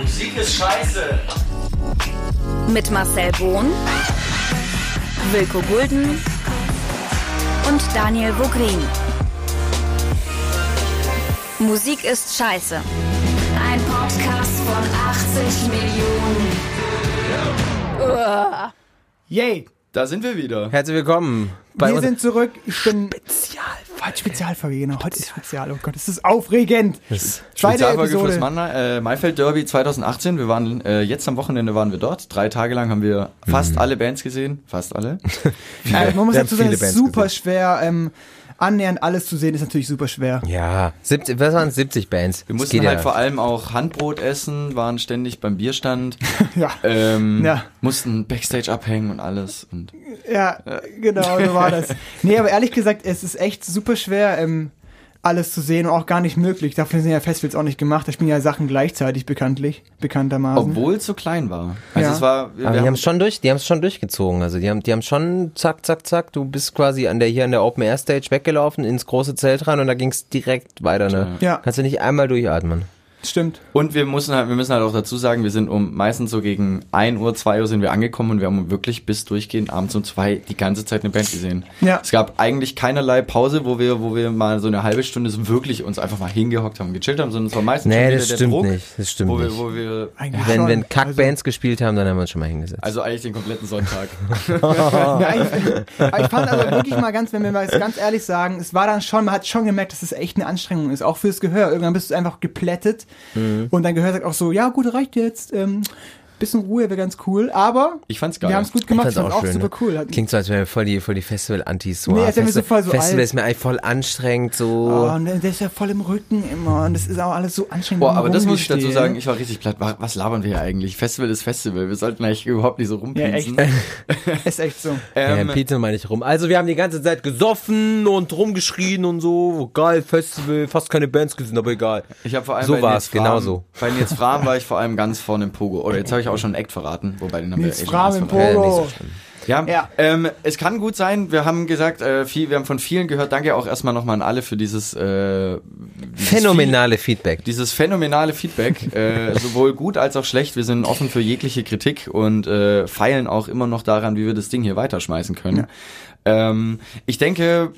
Musik ist scheiße. Mit Marcel Bohn, Wilko Gulden und Daniel Vogrin. Musik ist scheiße. Ein Podcast von 80 Millionen. Yay! Da sind wir wieder. Herzlich willkommen bei Wir uns. sind zurück. Ich bin Spezial. Heute Spezialfolge, genau. Heute ist Spezial. Oh Gott, es ist aufregend. Das- Zweite Spezialfolge Episode. fürs Mann, äh, Maifeld Derby 2018. Wir waren äh, jetzt am Wochenende waren wir dort. Drei Tage lang haben wir fast alle Bands gesehen. Fast alle. Äh, man muss dazu sagen, es ist super gesehen. schwer. Ähm, annähernd alles zu sehen ist natürlich super schwer. Ja, 70, was waren 70 Bands? Wir mussten halt ja. vor allem auch Handbrot essen, waren ständig beim Bierstand, Ja. ähm, Ja. mussten Backstage abhängen und alles. Und Ja, genau, so war das. Nee, aber ehrlich gesagt, es ist echt super schwer, ähm, alles zu sehen und auch gar nicht möglich. Dafür sind ja Festivals auch nicht gemacht. Da spielen ja Sachen gleichzeitig bekanntlich, bekanntermaßen. obwohl es so klein war. Also Ja. es war. Aber wir die haben- haben es schon durch, die haben es schon durchgezogen. Also die haben, die haben schon zack, zack, zack. Du bist quasi an der hier an der Open Air Stage weggelaufen ins große Zelt rein und da ging es direkt weiter. Ne? Ja. Kannst du nicht einmal durchatmen. Stimmt. Und wir müssen halt, wir müssen halt auch dazu sagen, wir sind um meistens so gegen 1 Uhr, 2 Uhr sind wir angekommen und wir haben wirklich bis durchgehend abends um zwei die ganze Zeit eine Band gesehen. Ja. Es gab eigentlich keinerlei Pause, wo wir, wo wir mal so eine halbe Stunde so wirklich uns einfach mal hingehockt haben gechillt haben, sondern es war meistens Nee, das der stimmt Druck, nicht. Das stimmt wo wir, nicht. wo wir, Eigentlich Wenn, schon. wenn Kackbands gespielt haben, dann haben wir uns schon mal hingesetzt. also eigentlich den kompletten Sonntag. Ich, aber ich fand also wirklich mal ganz, wenn wir mal ganz ehrlich sagen, es war dann schon, man hat schon gemerkt, dass es echt eine Anstrengung ist, auch fürs Gehör. Irgendwann bist du einfach geplättet Mhm. und dein Gehör sagt auch so, ja gut, reicht jetzt, ähm, bisschen Ruhe wäre ganz cool, aber Ich fand's geil. wir haben es gut gemacht, Ich ich fand's auch schön, super ne? cool. Klingt so, als wären wir voll die, voll die Festival-Antis. So, Nee, ah, als wären wir so voll so Festival alt. ist mir eigentlich voll anstrengend, so. oh, und der ist ja voll im Rücken immer und das ist auch alles so anstrengend. Boah, aber das muss ich dazu sagen, ich war richtig platt. Wa- Was labern wir hier eigentlich? Festival ist Festival. Wir sollten eigentlich überhaupt nicht so Ja, rumpinsen. echt. ist echt so. Ja, ähm, Pete meine ich rum. Also wir haben die ganze Zeit gesoffen und rumgeschrien und so. Geil, Festival, fast keine Bands gesehen, aber egal. Ich habe vor allem So Nils Fram- genau so. Bei Nils Fram war ich vor allem ganz vorne im Pogo. Oder jetzt habe ich auch schon einen Act verraten, wobei den haben Nils wir schon Fram so schlimm. Ja, Ja. Ähm, es kann gut sein. Wir haben gesagt, äh, viel, wir haben von vielen gehört. Danke auch erstmal nochmal an alle für dieses, äh, dieses Phänomenale Feedback. Viel, dieses phänomenale Feedback, äh, sowohl gut als auch schlecht. Wir sind offen für jegliche Kritik und äh, feilen auch immer noch daran, wie wir das Ding hier weiterschmeißen können. Ähm, ich denke,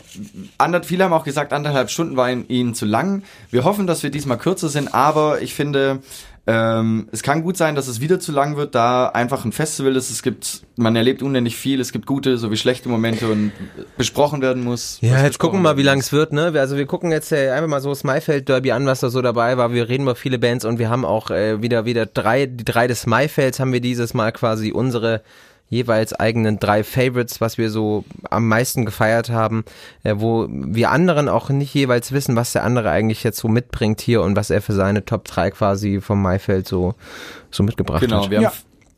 ander, viele haben auch gesagt, anderthalb Stunden war ihnen zu lang. Wir hoffen, dass wir diesmal kürzer sind, aber ich finde, ähm, es kann gut sein, dass es wieder zu lang wird, da einfach ein Festival ist. Es gibt, man erlebt unendlich viel. Es gibt gute sowie schlechte Momente und besprochen werden muss. Ja, jetzt gucken wir mal, wie lang es wird, ne? Also wir gucken jetzt äh, einfach mal so das Maifeld Derby an, was da so dabei war. Wir reden über viele Bands und wir haben auch äh, wieder wieder drei, die drei des Maifelds haben wir dieses Mal quasi unsere jeweils eigenen drei Favorites, was wir so am meisten gefeiert haben, äh, wo wir anderen auch nicht jeweils wissen, was der andere eigentlich jetzt so mitbringt hier und was er für seine Top 3 quasi vom Maifeld so, so mitgebracht Genau, hat. wir haben, Ja.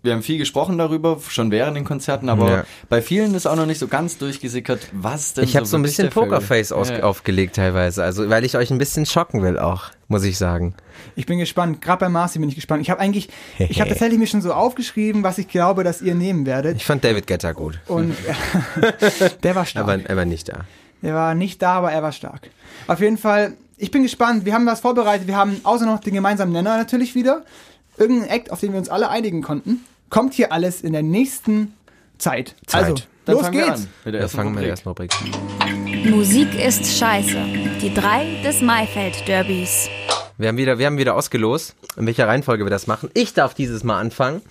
Wir haben viel gesprochen darüber, schon während den Konzerten, aber Ja. bei vielen ist auch noch nicht so ganz durchgesickert, was denn Ich habe so ein wirklich bisschen Pokerface Ja. aufgelegt teilweise, also weil ich euch ein bisschen schocken will auch, muss ich sagen. Ich bin gespannt. Gerade bei Marcy bin ich gespannt. Ich habe eigentlich, ich habe tatsächlich mir schon so aufgeschrieben, was ich glaube, dass ihr nehmen werdet. Ich fand David Guetta gut. Und der war stark. Aber, aber nicht da. Der war nicht da, aber er war stark. Auf jeden Fall, ich bin gespannt. Wir haben was vorbereitet. Wir haben außer noch den gemeinsamen Nenner natürlich wieder. Irgendein Act, auf den wir uns alle einigen konnten. Kommt hier alles in der nächsten Zeit. Zeit. Also, Dann los fangen wir geht's. an mit der Wir ersten fangen mit der Rubrik. ersten Rubrik. Musik ist scheiße. Die drei des Maifeld-Derbys. Wir haben wieder, wir haben wieder ausgelost, in welcher Reihenfolge wir das machen. Ich darf dieses Mal anfangen.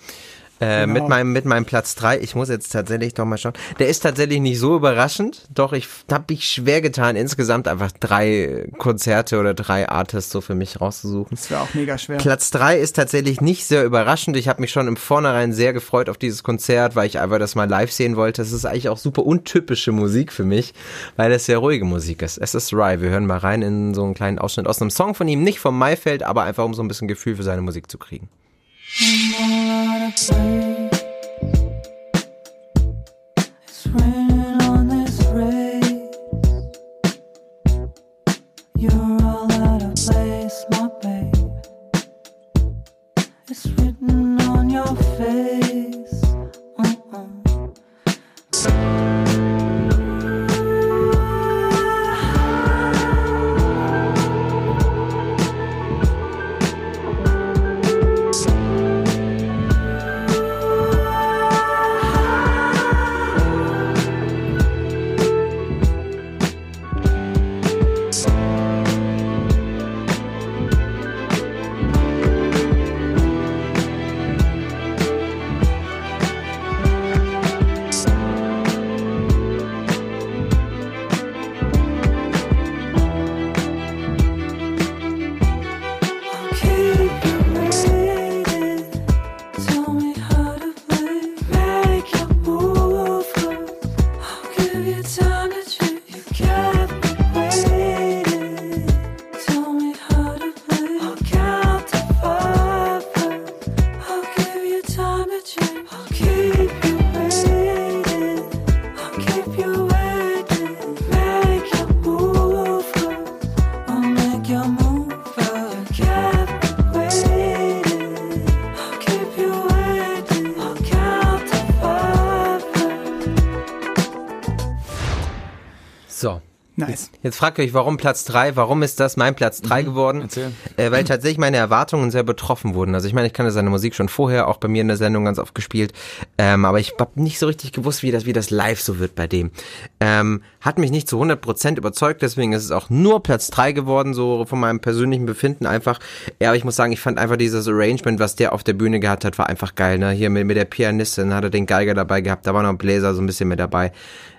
Äh, Genau. mit, meinem, mit meinem Platz 3. Ich muss jetzt tatsächlich doch mal schauen. Der ist tatsächlich nicht so überraschend. Doch, ich habe mich schwer getan, insgesamt einfach drei Konzerte oder drei Artists so für mich rauszusuchen. Das wäre auch mega schwer. Platz 3 ist tatsächlich nicht sehr überraschend. Ich habe mich schon im Vornherein sehr gefreut auf dieses Konzert, weil ich einfach das mal live sehen wollte. Es ist eigentlich auch super untypische Musik für mich, weil es sehr ruhige Musik ist. Es ist Rye. Wir hören mal rein in so einen kleinen Ausschnitt aus einem Song von ihm, nicht vom Maifeld, aber einfach um so ein bisschen Gefühl für seine Musik zu kriegen. I'm all out of time. It's raining. Jetzt fragt ihr euch, warum Platz drei? Warum ist das mein Platz drei geworden? Erzähl. Äh, weil tatsächlich meine Erwartungen sehr betroffen wurden. Also ich meine, ich kannte seine Musik schon vorher, auch bei mir in der Sendung ganz oft gespielt. Ähm, aber ich habe nicht so richtig gewusst, wie das, wie das live so wird bei dem. Ähm, hat mich nicht zu 100% überzeugt, deswegen ist es auch nur Platz drei geworden, so von meinem persönlichen Befinden einfach. Ja, aber ich muss sagen, ich fand einfach dieses Arrangement, was der auf der Bühne gehabt hat, war einfach geil. Ne? Hier mit, mit der Pianistin hat er den Geiger dabei gehabt, da war noch ein Bläser so ein bisschen mit dabei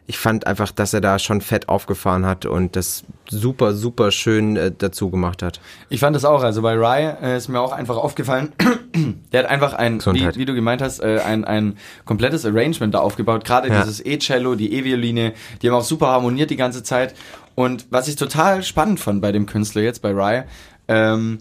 ich fand einfach, dass er da schon fett aufgefahren hat und das super, super schön äh, dazu gemacht hat. Ich fand das auch, also bei Rye äh, ist mir auch einfach aufgefallen, der hat einfach ein, wie, wie du gemeint hast, äh, ein, ein komplettes Arrangement da aufgebaut, gerade Ja. dieses E-Cello, die E-Violine, die haben auch super harmoniert die ganze Zeit und was ich total spannend fand bei dem Künstler jetzt, bei Rye, ähm,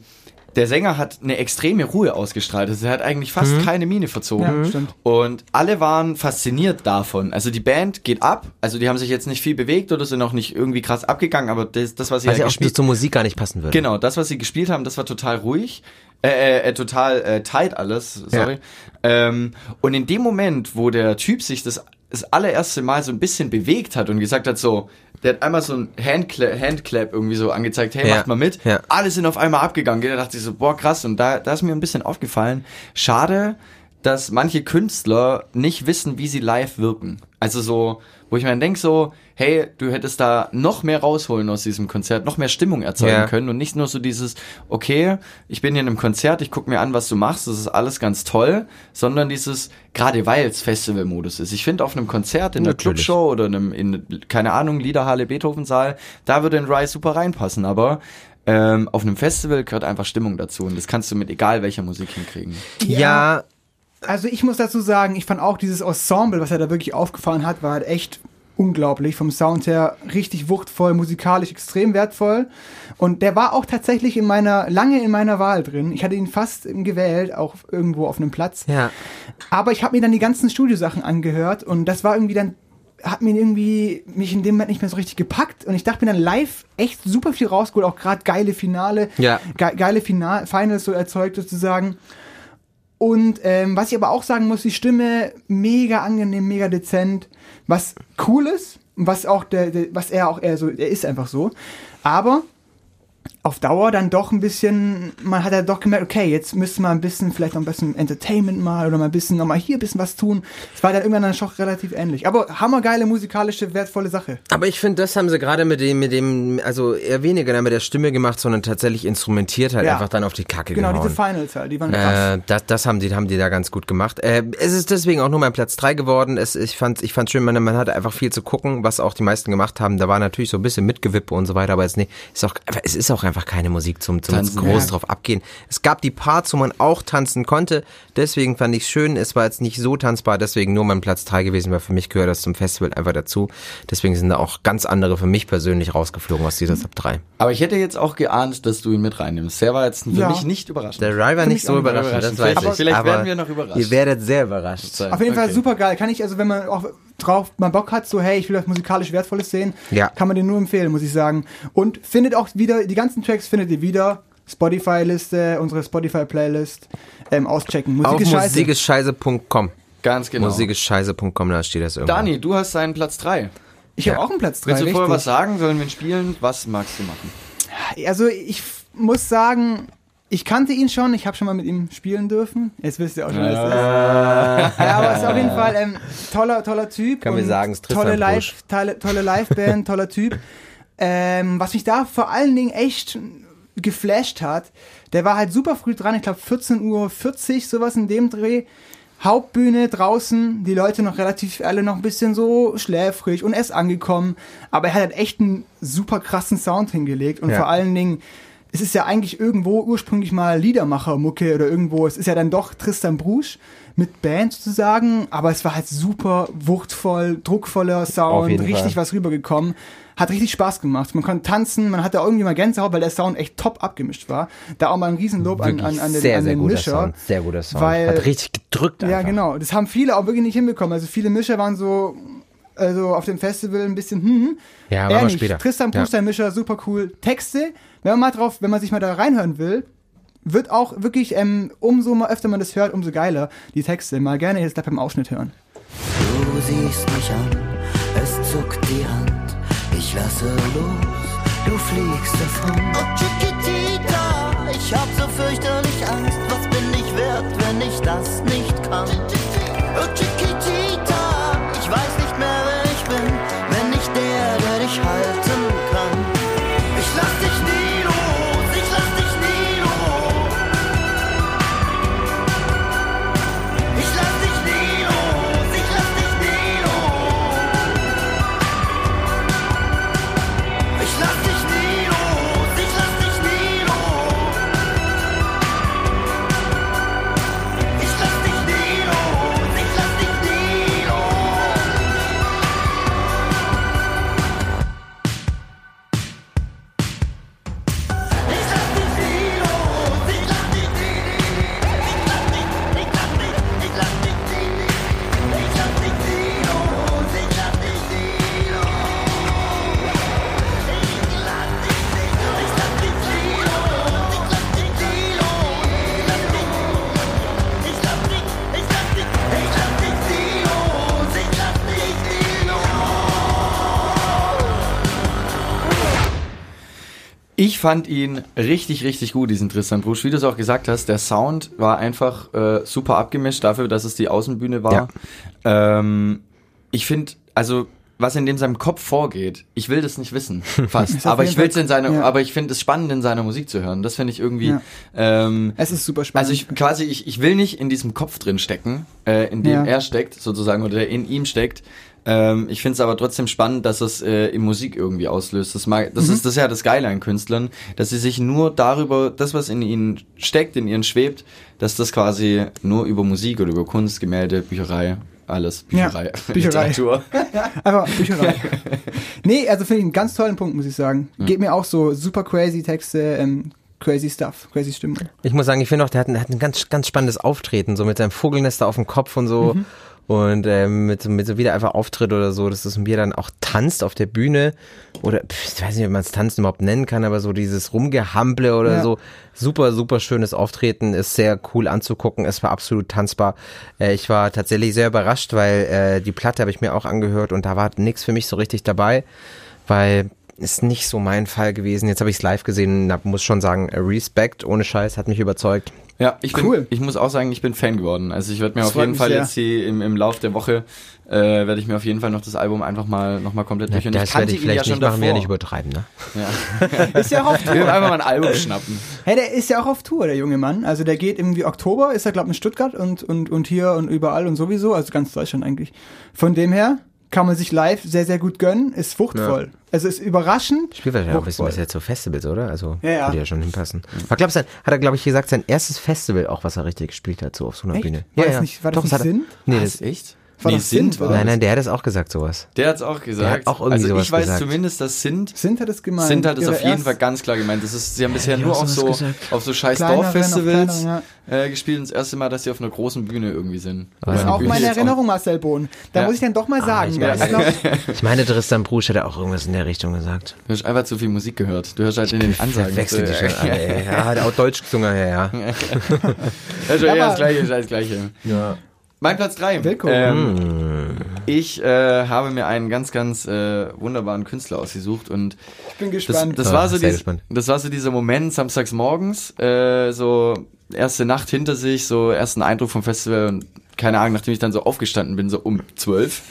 der Sänger hat eine extreme Ruhe ausgestrahlt. Also er hat eigentlich fast keine Miene verzogen. Ja, stimmt. Und alle waren fasziniert davon. Also die Band geht ab. Also die haben sich jetzt nicht viel bewegt oder sind auch nicht irgendwie krass abgegangen, aber das, das was sie Weil ja ja auch gespielt zur Musik gar nicht passen würde. Genau, das, was sie gespielt haben, das war total ruhig. Äh, äh, äh, total äh, tight alles, sorry. Ähm, und in dem Moment, wo der Typ sich das, das allererste Mal so ein bisschen bewegt hat und gesagt hat, so, der hat einmal so ein Handclap, Handclap irgendwie so angezeigt, hey, Ja, macht mal mit. ja. Alle sind auf einmal abgegangen. Da dachte ich so, boah, krass. Und da, da ist mir ein bisschen aufgefallen, schade, dass manche Künstler nicht wissen, wie sie live wirken. Also so, wo ich mir dann denke so, hey, du hättest da noch mehr rausholen aus diesem Konzert, noch mehr Stimmung erzeugen Ja. können und nicht nur so dieses, okay, ich bin hier in einem Konzert, ich gucke mir an, was du machst, das ist alles ganz toll, sondern dieses, gerade weil es Festivalmodus ist. Ich finde auf einem Konzert, in einer Natürlich. Clubshow oder einem, in, keine Ahnung, Liederhalle, Beethovensaal, da würde ein Rise super reinpassen, aber ähm, auf einem Festival gehört einfach Stimmung dazu und das kannst du mit egal welcher Musik hinkriegen. Ja, Also ich muss dazu sagen, ich fand auch dieses Ensemble, was er da wirklich aufgefahren hat, war halt echt unglaublich. Vom Sound her richtig wuchtvoll, musikalisch extrem wertvoll. Und der war auch tatsächlich in meiner, lange in meiner Wahl drin. Ich hatte ihn fast gewählt, auch irgendwo auf einem Platz. ja. Aber ich habe mir dann die ganzen Studiosachen angehört und das war irgendwie dann hat mir irgendwie mich in dem Moment nicht mehr so richtig gepackt und ich dachte mir dann live echt super viel rausgeholt, auch gerade geile Finale, Ja. ge geile Final Finals so erzeugt sozusagen. Und ähm, was ich aber auch sagen muss, die Stimme mega angenehm, mega dezent, was cool ist, was auch der, der was er auch eher so, er ist einfach so. Aber auf Dauer dann doch ein bisschen, man hat ja doch gemerkt, okay, jetzt müssen wir ein bisschen, vielleicht noch ein bisschen Entertainment mal oder mal ein bisschen, noch mal hier ein bisschen was tun. Es war dann irgendwann dann schon relativ ähnlich. Aber hammergeile musikalische, wertvolle Sache. Aber ich finde, das haben sie gerade mit dem, mit dem, also eher weniger dann mit der Stimme gemacht, sondern tatsächlich instrumentiert halt Ja. einfach dann auf die Kacke Genau, gehauen. diese Finals halt, die waren krass. Äh, das, das haben die, haben die da ganz gut gemacht. Äh, es ist deswegen auch nur mein Platz drei geworden. Es, ich fand, ich fand schön, man, man hatte einfach viel zu gucken, was auch die meisten gemacht haben. Da war natürlich so ein bisschen Mitgewippe und so weiter, aber jetzt nee, ist auch, aber es ist auch einfach keine Musik zum, zum Tanzen, groß ja. drauf abgehen. Es gab die Parts, wo man auch tanzen konnte. Deswegen fand ich schön. Es war jetzt nicht so tanzbar, deswegen nur mein Platz drei gewesen, weil für mich gehört das zum Festival einfach dazu. Deswegen sind da auch ganz andere für mich persönlich rausgeflogen aus dieser Top 3. Aber ich hätte jetzt auch geahnt, dass du ihn mit reinnimmst. Der war jetzt für Ja. mich nicht überraschend. Der Rye war nicht so überraschend, das weiß Vielleicht- ich. vielleicht aber werden wir noch überrascht. Ihr werdet sehr überrascht. Auf jeden Fall Okay. super geil. Kann ich, also wenn man auch drauf mal Bock hat, so hey, ich will was musikalisch Wertvolles sehen, Ja. kann man den nur empfehlen, muss ich sagen. Und findet auch wieder, die ganzen Tracks findet ihr wieder. Spotify-Liste, unsere Spotify-Playlist. Ähm, auschecken. Musik Auf ist scheiße. Ganz genau. Musigescheiße.com, da steht das irgendwo. Dani, du hast seinen Platz 3. Ich habe Ja. auch einen Platz 3. Willst du vorher was sagen? Sollen wir ihn spielen? Was magst du machen? Also ich muss sagen, ich kannte ihn schon, ich habe schon mal mit ihm spielen dürfen. Jetzt wisst ihr auch schon, wer es ist. Ja, aber es ist auf jeden Fall ähm, toller, toller Typ. Kann man und sagen, es tolle Live, tolle, tolle Liveband, toller Typ. Ähm, was mich da vor allen Dingen echt geflasht hat, der war halt super früh dran, ich glaube 14.40 Uhr, sowas in dem Dreh. Hauptbühne draußen, die Leute noch relativ alle noch ein bisschen so schläfrig und er ist angekommen, aber er hat halt echt einen super krassen Sound hingelegt und Ja. vor allen Dingen, es ist ja eigentlich irgendwo ursprünglich mal Liedermacher-Mucke oder irgendwo, es ist ja dann doch Tristan Brusch mit Band sozusagen, aber es war halt super wuchtvoll, druckvoller Sound, richtig Fall. was rübergekommen. Hat richtig Spaß gemacht. Man konnte tanzen, man hatte irgendwie mal Gänsehaut, weil der Sound echt top abgemischt war. Da auch mal ein Riesenlob an, an, an den, sehr, an sehr den guter Mischer. Sound. Sehr guter Sound. Weil- Hat richtig gedrückt einfach. Ja, genau. Das haben viele auch wirklich nicht hinbekommen. Also viele Mischer waren so, also auf dem Festival ein bisschen, hm, hm. Ja, Er nicht. später. Tristan Ja. Bruch, sein Mischer, super cool. Texte, wenn man mal drauf, wenn man sich mal da reinhören will, wird auch wirklich, ähm, umso mal öfter man das hört, umso geiler die Texte. Mal gerne jetzt gleich beim Ausschnitt hören. Du siehst mich an, es zuckt die Hand. Ich Ich lasse los, du fliegst davon. Oh Chiquitita, ich hab so fürchterlich Angst. Was bin ich wert, wenn ich das nicht kann? Oh Chiquitita, Ich fand ihn richtig, richtig gut, diesen Tristan Brusch. Wie du es auch gesagt hast, der Sound war einfach äh, super abgemischt dafür, dass es die Außenbühne war. Ähm, ich finde, also was in dem seinem Kopf vorgeht, ich will das nicht wissen, fast. Aber ich will es Fall- in seiner, ja. aber ich finde es spannend in seiner Musik zu hören. Das finde ich irgendwie. Ja. Ähm, Es ist super spannend. also ich quasi, ich, ich will nicht in diesem Kopf drin stecken, äh, in dem Ja. er steckt, sozusagen, oder der in ihm steckt. Ähm, ich finde es aber trotzdem spannend, dass es äh, in Musik irgendwie auslöst. Das, mag, das, Mhm. ist, das ist ja das Geile an Künstlern, dass sie sich nur darüber, das, was in ihnen steckt, in ihnen schwebt, dass das quasi nur über Musik oder über Kunst, Gemälde, Bücherei, alles, Ja, Bücherei, Bücherei. Literatur. Einfach Bücherei. nee, also finde ich einen ganz tollen Punkt, muss ich sagen. Hm. Geht mir auch so super crazy Texte, ähm, crazy stuff, crazy Stimmung. Ich muss sagen, ich finde auch, der hat, ein- der hat ein ganz, ganz spannendes Auftreten, so mit seinem Vogelnester auf dem Kopf und so. Mhm. Und ähm, mit, so- mit so wieder einfach Auftritt oder so, dass das mir dann auch tanzt auf der Bühne. Oder pff, ich weiß nicht, ob man es tanzen überhaupt nennen kann, aber so dieses Rumgehamble oder Ja. so. Super, super schönes Auftreten, ist sehr cool anzugucken, es war absolut tanzbar. Äh, ich war tatsächlich sehr überrascht, weil äh, die Platte habe ich mir auch angehört und da war nichts für mich so richtig dabei, weil ist nicht so mein Fall gewesen. Jetzt habe ich es live gesehen und muss schon sagen, Respekt, ohne Scheiß, hat mich überzeugt. Ja, ich Cool. bin, ich muss auch sagen, ich bin Fan geworden. Also ich werde mir Das auf jeden Fall sehr. jetzt hier im, im Lauf der Woche äh, werde ich mir auf jeden Fall noch das Album einfach mal noch mal komplett Ja, durchhören. das werde ich vielleicht nicht machen, wir nicht übertreiben, ne? Ja. Ist ja auch auf Ich will Tour. einfach mal ein Album schnappen. Hey, der ist ja auch auf Tour, der junge Mann. Also der geht irgendwie Oktober, ist er glaube in Stuttgart und, und, und hier und überall und sowieso, also ganz Deutschland eigentlich. Von dem her kann man sich live sehr, sehr gut gönnen, ist fruchtvoll. Also ist überraschend. Spielt wahrscheinlich auch ein bisschen was jetzt so Festivals, oder? Also Ja, ja. würde ja schon hinpassen. Aber glaubst du, hat er, glaube ich, gesagt, sein erstes Festival auch, was er richtig gespielt hat, so auf so einer Echt? Bühne. War das nicht- war das nicht hat er- Sinn? Nee, Was, das, echt? War nee, das Sint, war nein, das. nein, der hat es auch gesagt, sowas. Der hat's auch gesagt. Der hat auch irgendwie also sowas ich weiß gesagt. zumindest, dass Sint Sind hat es gemeint? Sind hat es auf jeden Fall ganz klar gemeint. Das ist, sie haben bisher nur auch auf so, gesagt. auf so scheiß Dorffestivals kleineren, äh, gespielt. Und das erste Mal, dass sie auf einer großen Bühne irgendwie sind. Das ist auch Bühne meine Erinnerung, Marcel Bohn. Da Ja. muss ich dann doch mal sagen. ich ist noch- Ich meine, Tristan Brusch hat auch irgendwas in der Richtung gesagt. Du hast einfach zu viel Musik gehört. Du hörst halt in den Ansagen. Verwechselt die schon alle. Ja, hat auch Deutsch gesungen, ja, ja. Ja, schon eher Aber- das gleiche, ist das gleiche. ja. Mein Platz 3. Willkommen. Ähm, ich äh, habe mir einen ganz, ganz äh, wunderbaren Künstler ausgesucht und Ich bin das, gespannt. das Ah, war so sehr dies, gespannt. das war so dieser Moment samstags morgens, äh, so erste Nacht hinter sich, so ersten Eindruck vom Festival und keine Ahnung, nachdem ich dann so aufgestanden bin, so um zwölf,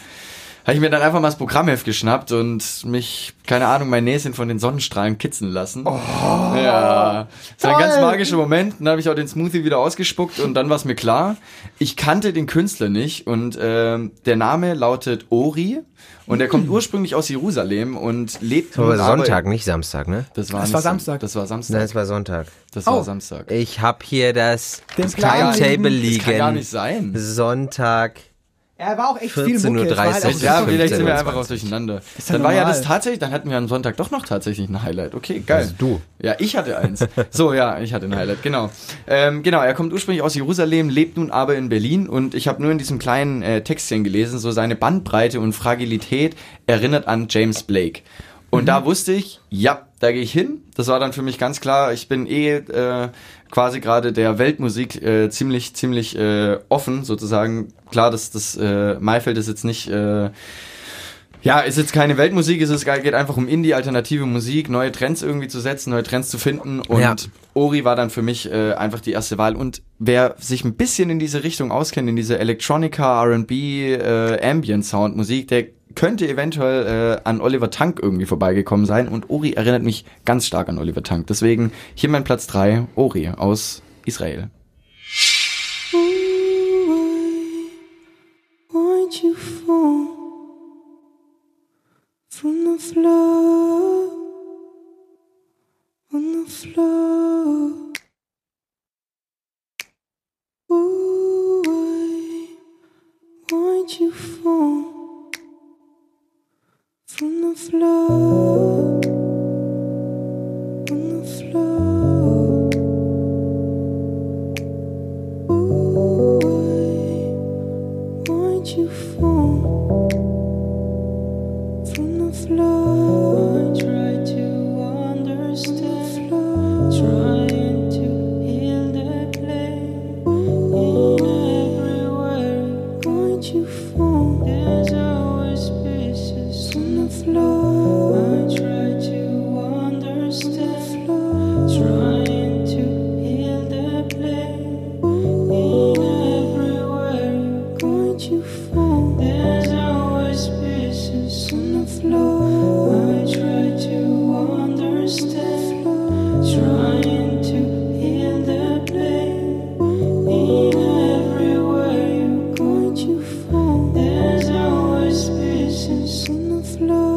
habe ich mir dann einfach mal das Programmheft geschnappt und mich, keine Ahnung, mein Näschen von den Sonnenstrahlen kitzen lassen. ja, das war ein ganz magischer Moment. Dann habe ich auch den Smoothie wieder ausgespuckt und dann war es mir klar, ich kannte den Künstler nicht und ähm, der Name lautet Ori und er kommt ursprünglich aus Jerusalem und lebt nun aber- Sonntag, nicht Samstag, ne? Das war, Das war Sam- Samstag. Das war Nein, Samstag. es war Sonntag. Das war Oh. Samstag. Ich habe hier das, das Timetable liegen. liegen. Das kann gar nicht sein. Sonntag. Er war auch echt viel 14.30 Mucke. es war halt Ja, vielleicht sind wir 15, einfach auch durcheinander. Ist ja Dann war ja das tatsächlich, dann hatten wir am Sonntag doch noch tatsächlich ein Highlight. Okay, geil. Also du. Ja, ich hatte eins. So, ja, ich hatte ein Highlight, genau. Ähm, genau, er kommt ursprünglich aus Jerusalem, lebt nun aber in Berlin und ich habe nur in diesem kleinen äh, Textchen gelesen, so seine Bandbreite und Fragilität erinnert an James Blake. Und da wusste ich, ja, da gehe ich hin. Das war dann für mich ganz klar. Ich bin eh äh, quasi gerade der Weltmusik äh, ziemlich, ziemlich äh, offen sozusagen. Klar, dass das äh, Maifeld ist jetzt nicht äh, Ja, ist jetzt keine Weltmusik, es ist, geht einfach um Indie, alternative Musik, neue Trends irgendwie zu setzen, neue Trends zu finden. Und Ja. Ori war dann für mich äh, einfach die erste Wahl. Und wer sich ein bisschen in diese Richtung auskennt, in diese Electronica, R&B, äh, Ambient Sound Musik, der könnte eventuell äh, an Oliver Tank irgendwie vorbeigekommen sein. Und Ori erinnert mich ganz stark an Oliver Tank. Deswegen hier mein Platz drei Ori aus Israel. On the floor. Ooh, why? Why'd you fall from the floor? Pieces on the floor.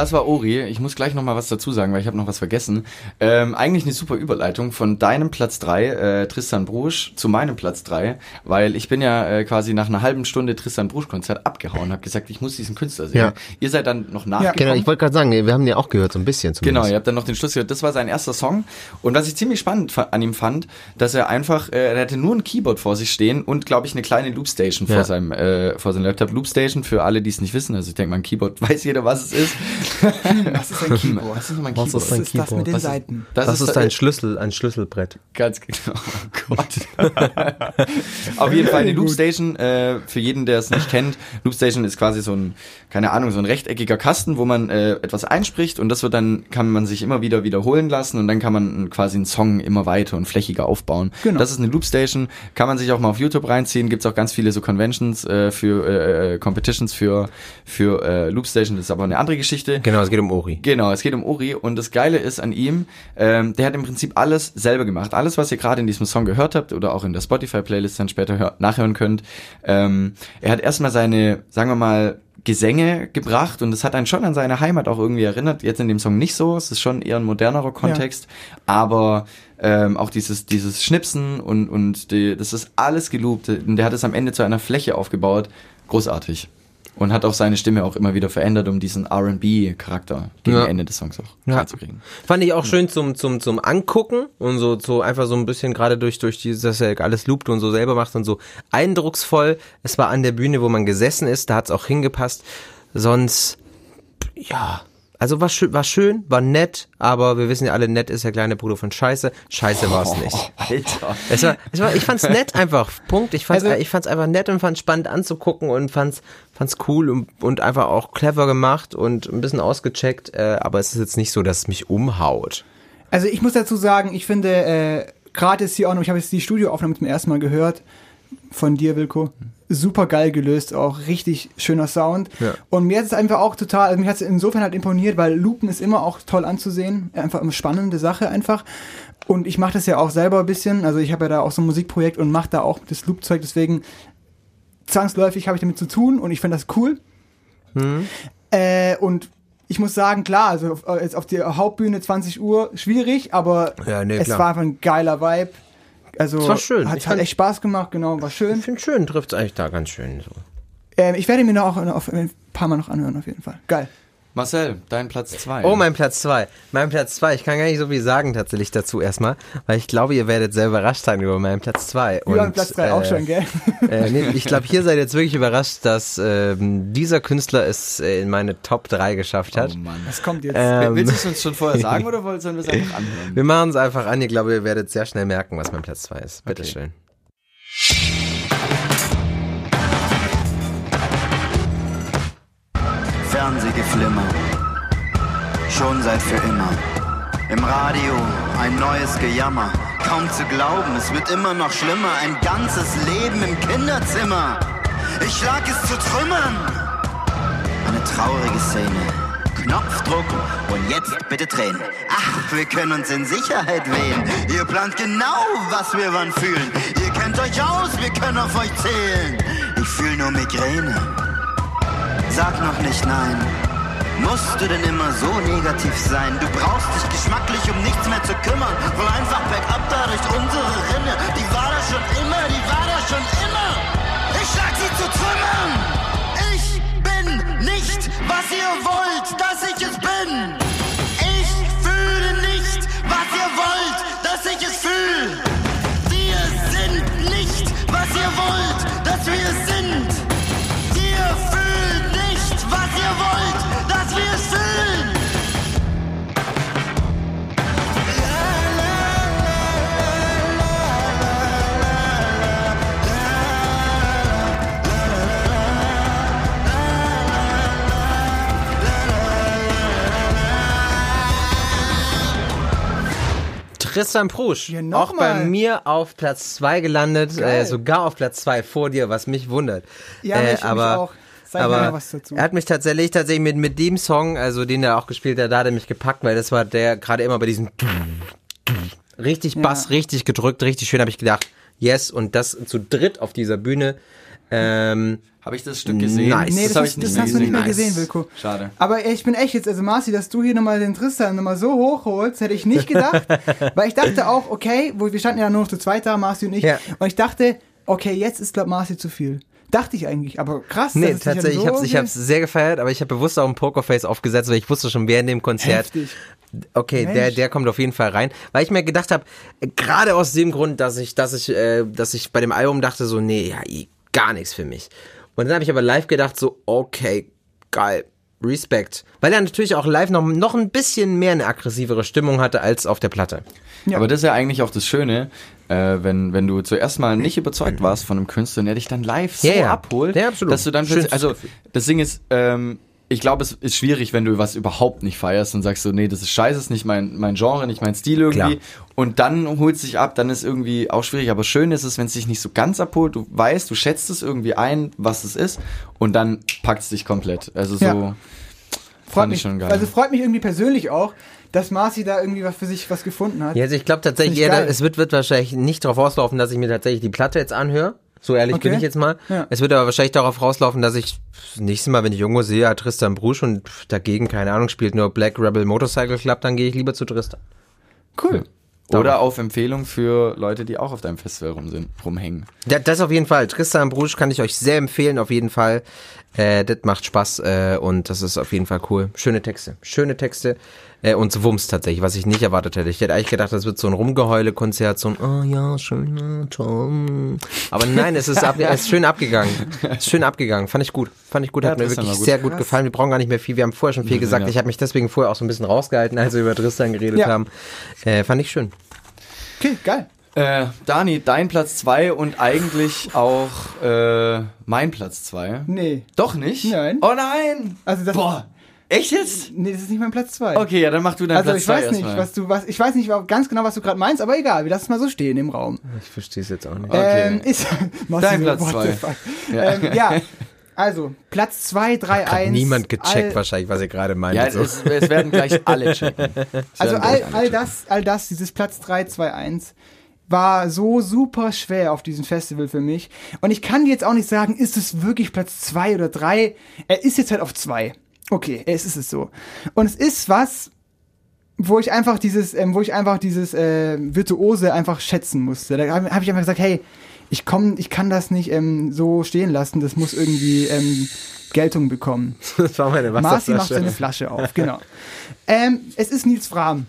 Das war Ori. Ich muss gleich noch mal was dazu sagen, weil ich habe noch was vergessen. Ähm, eigentlich eine super Überleitung von deinem Platz 3, äh, Tristan Brusch, zu meinem Platz 3, weil ich bin ja äh, quasi nach einer halben Stunde Tristan Brusch Konzert abgehauen, habe gesagt, ich muss diesen Künstler sehen. Ja. Ihr seid dann noch nachgekommen. Genau, ich wollte gerade sagen, wir haben den ja auch gehört, so ein bisschen Genau, zumindest. ihr habt dann noch den Schluss gehört. Das war sein erster Song. Und was ich ziemlich spannend an ihm fand, dass er einfach, äh, er hatte nur ein Keyboard vor sich stehen und, glaube ich, eine kleine Loopstation Ja. vor seinem, äh, vor seinem Laptop. Loopstation für alle, die es nicht wissen. Also ich denke mal, ein Keyboard weiß jeder, was es ist. Was ist ein Keyboard? Was ist nochmal ein Was Keyboard? ist Was ein ist das mit den Was ist- Seiten? Das, ist äh, ein Schlüssel, ein Schlüsselbrett. Ganz genau. Oh Gott. Auf jeden Fall eine Loopstation, äh, für jeden, der es nicht kennt. Loopstation ist quasi so ein, keine Ahnung, so ein rechteckiger Kasten, wo man äh, etwas einspricht und das wird dann, kann man sich immer wieder wiederholen lassen und dann kann man quasi einen Song immer weiter und flächiger aufbauen. Genau. Das ist eine Loopstation, kann man sich auch mal auf YouTube reinziehen, gibt's auch ganz viele so Conventions äh, für äh, äh, Competitions für, für äh, Loopstation, das ist aber eine andere Geschichte. Genau, es geht um Ori. Genau, es geht um Uri und das Geile ist an ihm, ähm, der hat im Prinzip alles selber gemacht. Alles, was ihr gerade in diesem Song gehört habt oder auch in der Spotify-Playlist dann später hör nachhören könnt. Ähm, er hat erstmal seine, sagen wir mal, Gesänge gebracht und es hat einen schon an seine Heimat auch irgendwie erinnert. Jetzt in dem Song nicht so, es ist schon eher ein modernerer Kontext, aber ähm, auch dieses dieses Schnipsen und und die, das ist alles geloopt. Und der hat es am Ende zu einer Fläche aufgebaut, großartig und hat auch seine Stimme auch immer wieder verändert, um diesen R&B-Charakter gegen Ja. Ende des Songs auch Ja. reinzukriegen. Fand ich auch schön zum, zum, zum Angucken und so, so einfach so ein bisschen gerade durch, durch dieses, dass er alles loopt und so selber macht und so eindrucksvoll. Es war an der Bühne, wo man gesessen ist, da hat's auch hingepasst. Sonst, ja, also war schön, war schön, war nett, aber wir wissen ja alle, nett ist der kleine Bruder von Scheiße. Scheiße war's nicht. Alter. Es war, es war, ich fand's nett einfach. Punkt. Ich fand's, Also- ich fand's einfach nett und fand's spannend anzugucken und fand's, fand's cool und, und einfach auch clever gemacht und ein bisschen ausgecheckt. Äh, aber es ist jetzt nicht so, dass es mich umhaut. Also ich muss dazu sagen, ich finde, äh, gerade ist hier auch noch, ich habe jetzt die Studioaufnahme zum ersten Mal gehört von dir, Wilko. Super geil gelöst, auch richtig schöner Sound. Ja. Und mir hat es einfach auch total, also mich hat es insofern halt imponiert, weil Loopen ist immer auch toll anzusehen. Einfach eine spannende Sache einfach. Und ich mache das ja auch selber ein bisschen. Also ich habe ja da auch so ein Musikprojekt und mache da auch das Loopzeug. Deswegen zwangsläufig habe ich damit zu tun und ich finde das cool. Äh, und ich muss sagen, klar, also auf, jetzt auf der Hauptbühne 20 Uhr schwierig, aber Ja, nee, es klar. war einfach ein geiler Vibe. Also Es war schön. hat, Ich hat fand- echt Spaß gemacht, genau, war Ich schön. finde schön, trifft's eigentlich da ganz schön so. Ähm, ich werde mir noch auf, auf ein paar Mal noch anhören, auf jeden Fall. Geil. Marcel, dein Platz 2. Oh, mein Platz zwei. Mein Platz zwei. Ich kann gar nicht so viel sagen tatsächlich dazu erstmal, weil ich glaube, ihr werdet sehr überrascht sein über meinen Platz zwei. Wir haben Und, Platz 3 auch äh, schon, gell? Äh, nee, ich glaube, hier seid ihr jetzt wirklich überrascht, dass ähm, dieser Künstler es äh, in meine Top 3 geschafft hat. Oh Mann. Was kommt jetzt? Ähm, Willst du es uns schon vorher sagen oder wollen- sollen wir es einfach anhören? wir machen es einfach an. Ich glaube, ihr werdet sehr schnell merken, was mein Platz zwei ist. Bitteschön. Fernsehgeflimmer. Schon seit für immer. Im Radio ein neues Gejammer. Kaum zu glauben, es wird immer noch schlimmer. Ein ganzes Leben im Kinderzimmer. Ich schlag es zu Trümmern. Eine traurige Szene. Knopfdruck und jetzt bitte drehen. Ach, wir können uns in Sicherheit wählen. Ihr plant genau, was wir wann fühlen. Ihr kennt euch aus, wir können auf euch zählen. Ich fühl nur Migräne. Sag noch nicht nein. Musst du denn immer so negativ sein? Du brauchst dich geschmacklich um nichts mehr zu kümmern. Roll einfach bergab da durch unsere Rinne. Die war da schon immer, die war da schon immer. Ich schlag sie zu Trümmern. Ich bin nicht, was ihr wollt, dass ich es bin. Tristan Prusch, Ja, noch auch bei mal. mir auf Platz zwei gelandet, äh, sogar auf Platz zwei vor dir, was mich wundert. Ja, äh, mich- mich aber, auch. Sag aber was dazu. er hat mich tatsächlich, tatsächlich mit, mit dem Song, also den er auch gespielt hat, da hat er mich gepackt, weil das war der gerade immer bei diesem richtig Bass, richtig gedrückt, richtig schön, habe ich gedacht, yes, und das zu dritt auf dieser Bühne, ähm, Habe ich das Stück gesehen? Nice. Nee, das, hab hast, das hast du nicht mehr gesehen, Wilko. Schade. Aber ich bin echt jetzt, also Marci, dass du hier nochmal den Tristan nochmal so hochholst, hätte ich nicht gedacht. weil ich dachte auch, okay, wo, wir standen ja nur noch zu zweit da, Marci und ich. Ja. Und ich dachte, okay, jetzt ist, glaub Marci zu viel. Dachte ich eigentlich, aber krass. Nee, tatsächlich, so ich hab's, ich hab's sehr gefeiert, aber ich habe bewusst auch ein Pokerface aufgesetzt, weil ich wusste schon während dem Konzert, Heftig. okay, der, Mensch. der kommt auf jeden Fall rein, weil ich mir gedacht habe, gerade aus dem Grund, dass ich, dass ich, äh, dass ich bei dem Album dachte so, nee, ja, gar nichts für mich. Und dann habe ich aber live gedacht so, okay, geil. Respekt. Weil er natürlich auch live noch, noch ein bisschen mehr eine aggressivere Stimmung hatte als auf der Platte. Ja. Aber das ist ja eigentlich auch das Schöne, äh, wenn, wenn du zuerst mal nicht überzeugt warst von einem Künstler und der dich dann live so Ja, ja. abholt, Ja, absolut. dass du dann plötzlich, also das Ding ist, ähm, ich glaube, es ist schwierig, wenn du was überhaupt nicht feierst und sagst so, nee, das ist scheiße, ist nicht mein, mein Genre, nicht mein Stil irgendwie. Klar. Und dann holt es sich ab, dann ist irgendwie auch schwierig. Aber schön ist es, wenn es dich nicht so ganz abholt, du weißt, du schätzt es irgendwie ein, was es ist, und dann packt es dich komplett. Also so, Ja. freut fand mich, ich schon geil. Also freut mich irgendwie persönlich auch, dass Marci da irgendwie was für sich was gefunden hat. Ja, also ich glaube tatsächlich, ich eher, es wird, wird wahrscheinlich nicht darauf rauslaufen, dass ich mir tatsächlich die Platte jetzt anhöre. So ehrlich Okay. bin ich jetzt mal. Ja. Es wird aber wahrscheinlich darauf rauslaufen, dass ich das nächste Mal, wenn ich irgendwo sehe, ja, Tristan Brusch und dagegen, keine Ahnung, spielt nur Black Rebel Motorcycle Club, dann gehe ich lieber zu Tristan. Cool. Oder auf Empfehlung für Leute, die auch auf deinem Festival rum sind, rumhängen. Ja, das auf jeden Fall. Tristan Brusch kann ich euch sehr empfehlen, auf jeden Fall. Äh, das macht Spaß äh, und das ist auf jeden Fall cool. Schöne Texte. Schöne Texte. Äh, und Wumms tatsächlich, was ich nicht erwartet hätte. Ich hätte eigentlich gedacht, das wird so ein Rumgeheule-Konzert, so ein, oh ja, schön, ja, toll. Aber nein, es ist, ab, es ist schön abgegangen. Es ist schön abgegangen. Fand ich gut. Fand ich gut, Ja, hat mir Tristan wirklich gut. sehr gut gefallen. Wir brauchen gar nicht mehr viel. Wir haben vorher schon viel gesagt. ja. Ich habe mich deswegen vorher auch so ein bisschen rausgehalten, als wir über Tristan geredet Ja. haben. Äh, fand ich schön. Okay, geil. Äh, Dani, dein Platz zwei und eigentlich auch äh, mein Platz zwei. Nee. Doch nicht? Nein. Oh nein! Also das Boah, echt jetzt? Nee, das ist nicht mein Platz 2. Okay, ja, dann mach du deinen Also Platz ich zwei weiß nicht, was du was ich weiß nicht ganz genau, was du gerade meinst, aber egal, wir lassen es mal so stehen im Raum. Ich verstehe es jetzt auch nicht. Okay. Ähm, ist machst Dein Platz what the zwei. fuck? Ja. Ähm, ja. Also, Platz 2, 3, Hat 1. niemand gecheckt all, wahrscheinlich, was ihr gerade meint. Ja, so. es, es werden gleich alle checken. Es Also all, all checken. das, all das, dieses Platz 3, 2, 1 war so super schwer auf diesem Festival für mich. Und ich kann jetzt auch nicht sagen, ist es wirklich Platz 2 oder 3? Er ist jetzt halt auf 2. Okay, es ist es so. Und es ist was, wo ich einfach dieses, ähm, wo ich einfach dieses äh, Virtuose einfach schätzen musste. Da habe hab ich einfach gesagt, hey, ich komm, ich kann das nicht ähm, so stehen lassen, das muss irgendwie ähm, Geltung bekommen. Das war meine Marci macht Wasserflasche. seine Flasche auf, genau. ähm, es ist Nils Fram.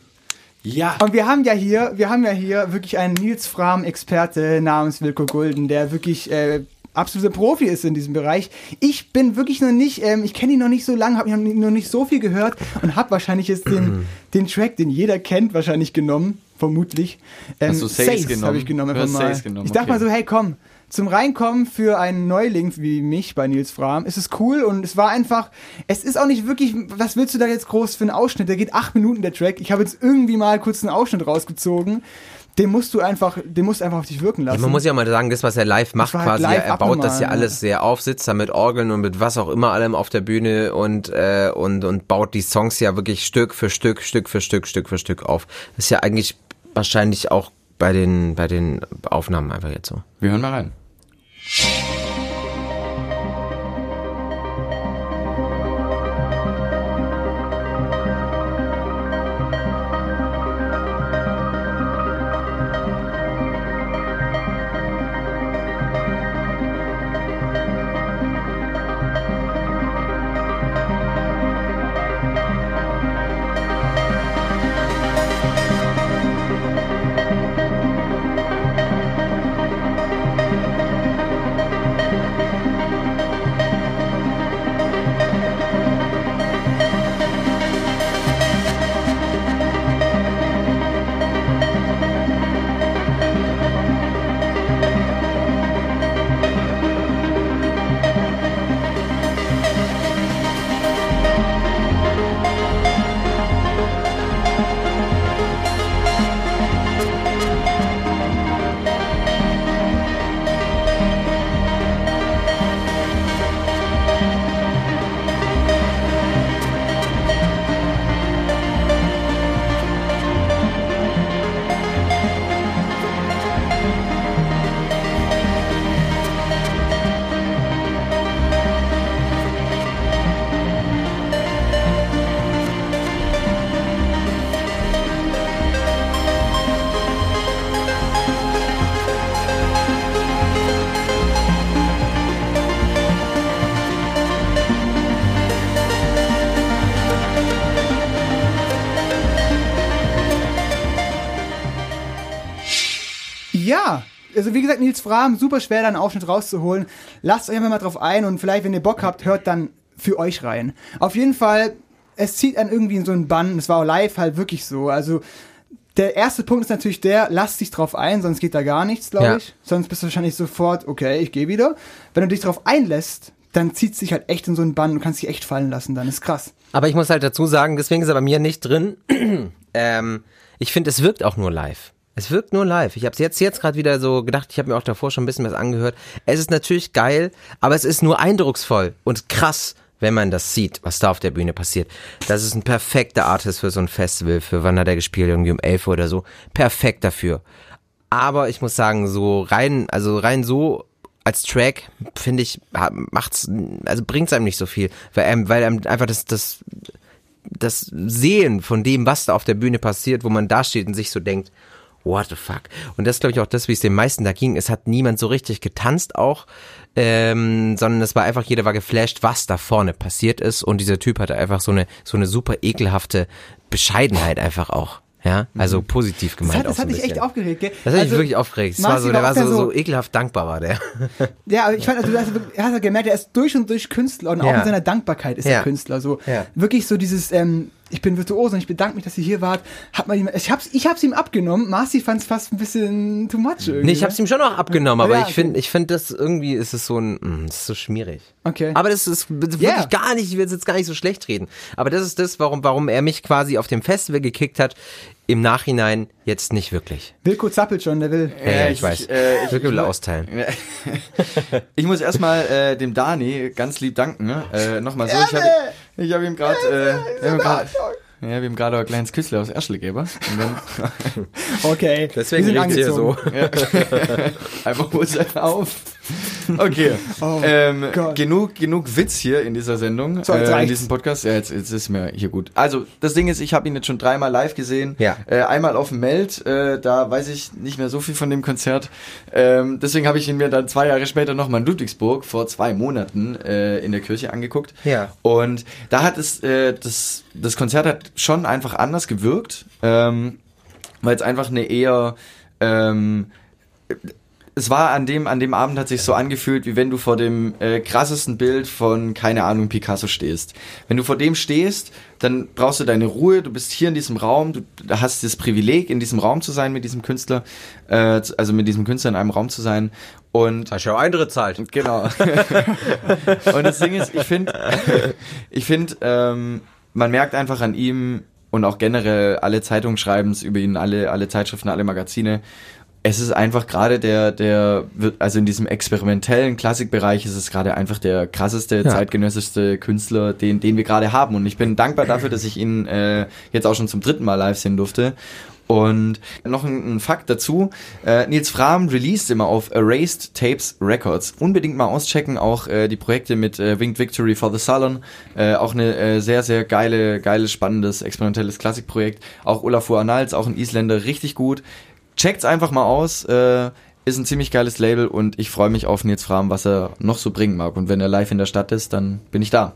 Ja. Und wir haben ja hier, wir haben ja hier wirklich einen Nils Fram-Experte namens Wilko Gulden, der wirklich äh, absoluter Profi ist in diesem Bereich. Ich bin wirklich noch nicht, ähm, ich kenne ihn noch nicht so lange, habe noch, nie- noch nicht so viel gehört und habe wahrscheinlich jetzt den, den Track, den jeder kennt, wahrscheinlich genommen, vermutlich. Ähm, Hast du Says genommen? habe ich genommen. Einfach mal. Genommen, ich dachte okay. mal so, hey komm, zum Reinkommen für einen Neuling wie mich bei Nils Fram ist es cool und es war einfach, es ist auch nicht wirklich, was willst du da jetzt groß für einen Ausschnitt? Der geht acht Minuten, der Track. Ich habe jetzt irgendwie mal kurz einen Ausschnitt rausgezogen. Den musst du einfach, den musst du einfach auf dich wirken lassen. Man muss ja mal sagen, das, was er live macht, halt quasi, live er baut das abnormal, ja ja. alles sehr auf, sitzt da mit Orgeln und mit was auch immer allem auf der Bühne und, äh, und, und baut die Songs ja wirklich Stück für Stück, Stück für Stück, Stück für Stück auf. Das ist ja eigentlich wahrscheinlich auch bei den, bei den Aufnahmen einfach jetzt so. Wir hören mal rein. Yeah. Also wie gesagt, Nils Fram, super schwer, da einen Ausschnitt rauszuholen. Lasst euch einfach mal drauf ein und vielleicht, wenn ihr Bock habt, hört dann für euch rein. Auf jeden Fall, es zieht einen irgendwie in so einen Bann. Das war auch live halt wirklich so. Also der erste Punkt ist natürlich der, lasst dich drauf ein, sonst geht da gar nichts, glaube Ja. ich. Sonst bist du wahrscheinlich sofort, okay, ich gehe wieder. Wenn du dich drauf einlässt, dann zieht es dich halt echt in so einen Bann und kannst dich echt fallen lassen, dann ist krass. Aber ich muss halt dazu sagen, deswegen ist er bei mir nicht drin. ähm, ich finde, es wirkt auch nur live. Es wirkt nur live. Ich habe es jetzt jetzt gerade wieder so gedacht. Ich habe mir auch davor schon ein bisschen was angehört. Es ist natürlich geil, aber es ist nur eindrucksvoll und krass, wenn man das sieht, was da auf der Bühne passiert. Das ist ein perfekter Artist für so ein Festival. Für wann hat er gespielt? Irgendwie um 11 Uhr oder so. Perfekt dafür. Aber ich muss sagen, so rein, also rein so als Track, finde ich, macht's, also bringt's einem nicht so viel, weil einem, weil einem einfach das, das, das Sehen von dem, was da auf der Bühne passiert, wo man da steht und sich so denkt, what the fuck. Und das ist, glaube ich, auch das, wie es den meisten da ging. Es hat niemand so richtig getanzt auch, ähm, sondern es war einfach, jeder war geflasht, was da vorne passiert ist. Und dieser Typ hatte einfach so eine, so eine super ekelhafte Bescheidenheit einfach auch. Ja, also positiv Das gemeint hat, auch das so hat dich echt aufgeregt, gell? Das hat mich Also, wirklich aufgeregt. Es war so, der war auch so, so ekelhaft dankbar war der. Ja, aber ich fand, also du hast, hast ja gemerkt, er ist durch und durch Künstler und auch Ja. in seiner Dankbarkeit ist Ja. er Künstler. So Ja. wirklich so dieses, ähm, ich bin virtuos und ich bedanke mich, dass ihr hier wart. Hat man ihm, ich hab's, ich hab's ihm abgenommen. Marci fand es fast ein bisschen too much irgendwie. Nee, ich hab's ihm schon noch abgenommen, aber Ja, ich okay. finde, ich finde das irgendwie ist es so ein, mh, das ist so schmierig. Okay. Aber das ist wirklich Ja. gar nicht, ich will es jetzt gar nicht so schlecht reden. Aber das ist das, warum, warum er mich quasi auf dem Festival gekickt hat. Im Nachhinein jetzt nicht wirklich. Wilko zappelt schon, der will. Ja, ja, ich- ich weiß. äh, ich- Wirklich will ich- austeilen. Ich muss erstmal äh, dem Dani ganz lieb danken. Ne? Äh, Nochmal so, ich habe ich hab ihm gerade äh, wir haben grad- ja, wir haben gerade ein kleines Küssle aus Erschle gegeben. Und dann Okay. Deswegen wir sind riecht's hier so. angezogen. einfach holt einfach auf. Okay, ähm, Oh Gott. genug, genug Witz hier in dieser Sendung, So, jetzt äh, in diesem Podcast. Ja, jetzt, jetzt ist mir hier gut. Also, das Ding ist, ich habe ihn jetzt schon dreimal live gesehen. Ja. Äh, einmal auf dem Meld, äh, da weiß ich nicht mehr so viel von dem Konzert. Ähm, deswegen habe ich ihn mir dann zwei Jahre später nochmal in Ludwigsburg vor zwei Monaten äh, in der Kirche angeguckt. Ja. Und da hat es, äh, das, das Konzert hat schon einfach anders gewirkt, ähm, weil es einfach eine eher, ähm, es war an dem, an dem Abend hat sich so angefühlt, wie wenn du vor dem äh, krassesten Bild von, keine Ahnung, Picasso stehst. Wenn du vor dem stehst, dann brauchst du deine Ruhe, du bist hier in diesem Raum, du hast das Privileg, in diesem Raum zu sein mit diesem Künstler, äh, also mit diesem Künstler in einem Raum zu sein. Und Hast du auch Eintritt zahlt. Genau. und das Ding ist, ich finde, ich finde, ähm, man merkt einfach an ihm und auch generell alle Zeitungen schreiben es über ihn, alle, alle Zeitschriften, alle Magazine. Es ist einfach gerade der, der, wird- also in diesem experimentellen Klassikbereich ist es gerade einfach der krasseste, zeitgenössischste Künstler, den, den wir gerade haben. Und ich bin dankbar dafür, dass ich ihn äh, jetzt auch schon zum dritten Mal live sehen durfte. Und noch ein, ein Fakt dazu, äh, Nils Fram released immer auf Erased Tapes Records. Unbedingt mal auschecken, auch äh, die Projekte mit äh, Winged Victory for the Salon, äh, auch eine äh, sehr, sehr geile, geiles, spannendes, experimentelles Klassikprojekt. Auch Olafur Arnalds, auch ein Isländer, richtig gut. Checkt's einfach mal aus, äh, ist ein ziemlich geiles Label und ich freue mich auf Nils Fram, was er noch so bringen mag. Und wenn er live in der Stadt ist, dann bin ich da.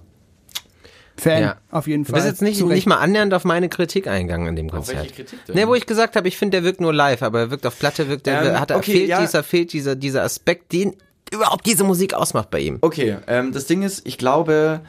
Fan, Ja. auf jeden Du Fall. bist jetzt nicht, nicht mal annähernd auf meine Kritik eingegangen in dem Konzert. welche Kritik denn? Nee, wo ich gesagt habe, ich finde, der wirkt nur live, aber er wirkt auf Platte, wirkt, der Ähm, hat, er okay, fehlt ja. dieser, fehlt dieser, dieser Aspekt, den überhaupt diese Musik ausmacht bei ihm. Okay, ähm, das Ding ist, ich glaube,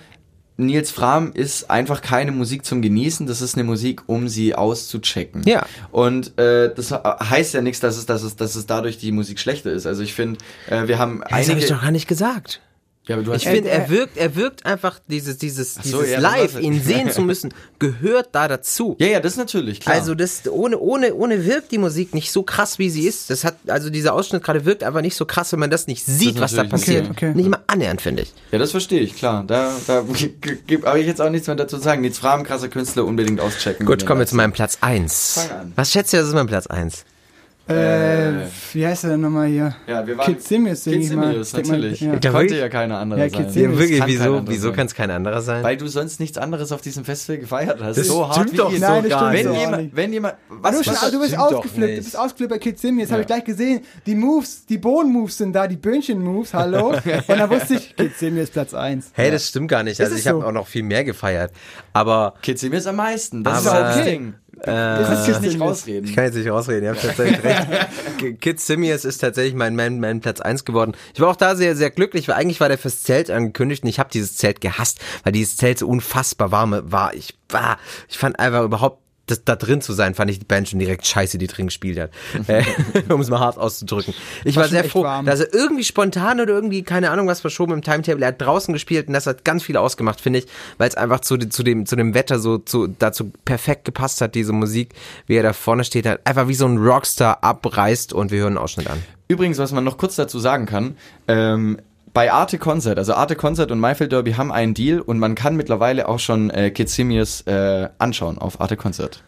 Nils Fram ist einfach keine Musik zum Genießen, das ist eine Musik, um sie auszuchecken. Ja. Und äh, das heißt ja nichts, dass es, dass es, dass es dadurch die Musik schlechter ist. Also ich finde, äh, wir haben Das einige. habe ich doch gar nicht gesagt. Ja, aber du hast Ich finde, er wirkt, er wirkt einfach dieses, dieses, so, dieses ja, Live, ihn sehen zu müssen, gehört da dazu. ja, ja, das ist natürlich klar. Also das ohne ohne ohne wirkt die Musik nicht so krass wie sie ist. Das hat also dieser Ausschnitt gerade wirkt einfach nicht so krass, wenn man das nicht sieht, ist was da passiert. okay, okay. Nicht mal annähernd finde ich. ja, das verstehe ich, klar. Da, da habe ich jetzt auch nichts mehr dazu zu sagen. Nils Fram, krasser Künstler, unbedingt auschecken. Gut, kommen wir zu meinem Platz 1. Fang an. Was schätzt du, das ist mein Platz 1? Äh, wie heißt er denn nochmal hier? Ja, wir waren Kid Simius, denke Kid ich mal. Simius, Denk mal, natürlich. ja. Ja, Konnte ja keine andere Ja, Kid sein. Simius. wirklich, Kann wieso, anderer wieso kann es kein anderer sein? Weil du sonst nichts anderes auf diesem Festival gefeiert hast. Das so hart stimmt wie doch. Nein, das gar. Wenn so jemand, wenn jemand, was, du, bist, was, ah, du bist ausgeflippt, du bist ausgeflippt bei Kid Simius, habe ich gleich gesehen. Die Moves, die Bohnen-Moves sind da, die Böhnchen-Moves, hallo. Und dann wusste ich, Kid Simius Platz 1. Hey, das stimmt gar nicht. Also ich habe so? auch noch viel mehr gefeiert. Aber es am meisten. Das ist auch. Ding. Das Du ist kannst es nicht rausreden. Ich kann jetzt nicht rausreden, ihr habt tatsächlich recht. Kid Simius ist tatsächlich mein, mein, mein Platz 1 geworden. Ich war auch da sehr, sehr glücklich, weil eigentlich war der fürs Zelt angekündigt und ich habe dieses Zelt gehasst, weil dieses Zelt so unfassbar warm war. Ich war, ich fand einfach überhaupt das, da drin zu sein, fand ich die Band schon direkt scheiße, die drin gespielt hat. äh, um es mal hart auszudrücken. Ich war, schon sehr froh, warm. dass er irgendwie spontan oder irgendwie, keine Ahnung, was verschoben im Timetable. Er hat draußen gespielt und das hat ganz viel ausgemacht, finde ich, weil es einfach zu, zu, dem, zu dem Wetter so zu, dazu perfekt gepasst hat, diese Musik, wie er da vorne steht, hat einfach wie so ein Rockstar abreißt und wir hören einen Ausschnitt an. Übrigens, was man noch kurz dazu sagen kann, ähm, bei Arte Concert, also Arte Concert und Maifeld Derby haben einen Deal und man kann mittlerweile auch schon äh, Kid Simius äh, anschauen auf Arte Concert.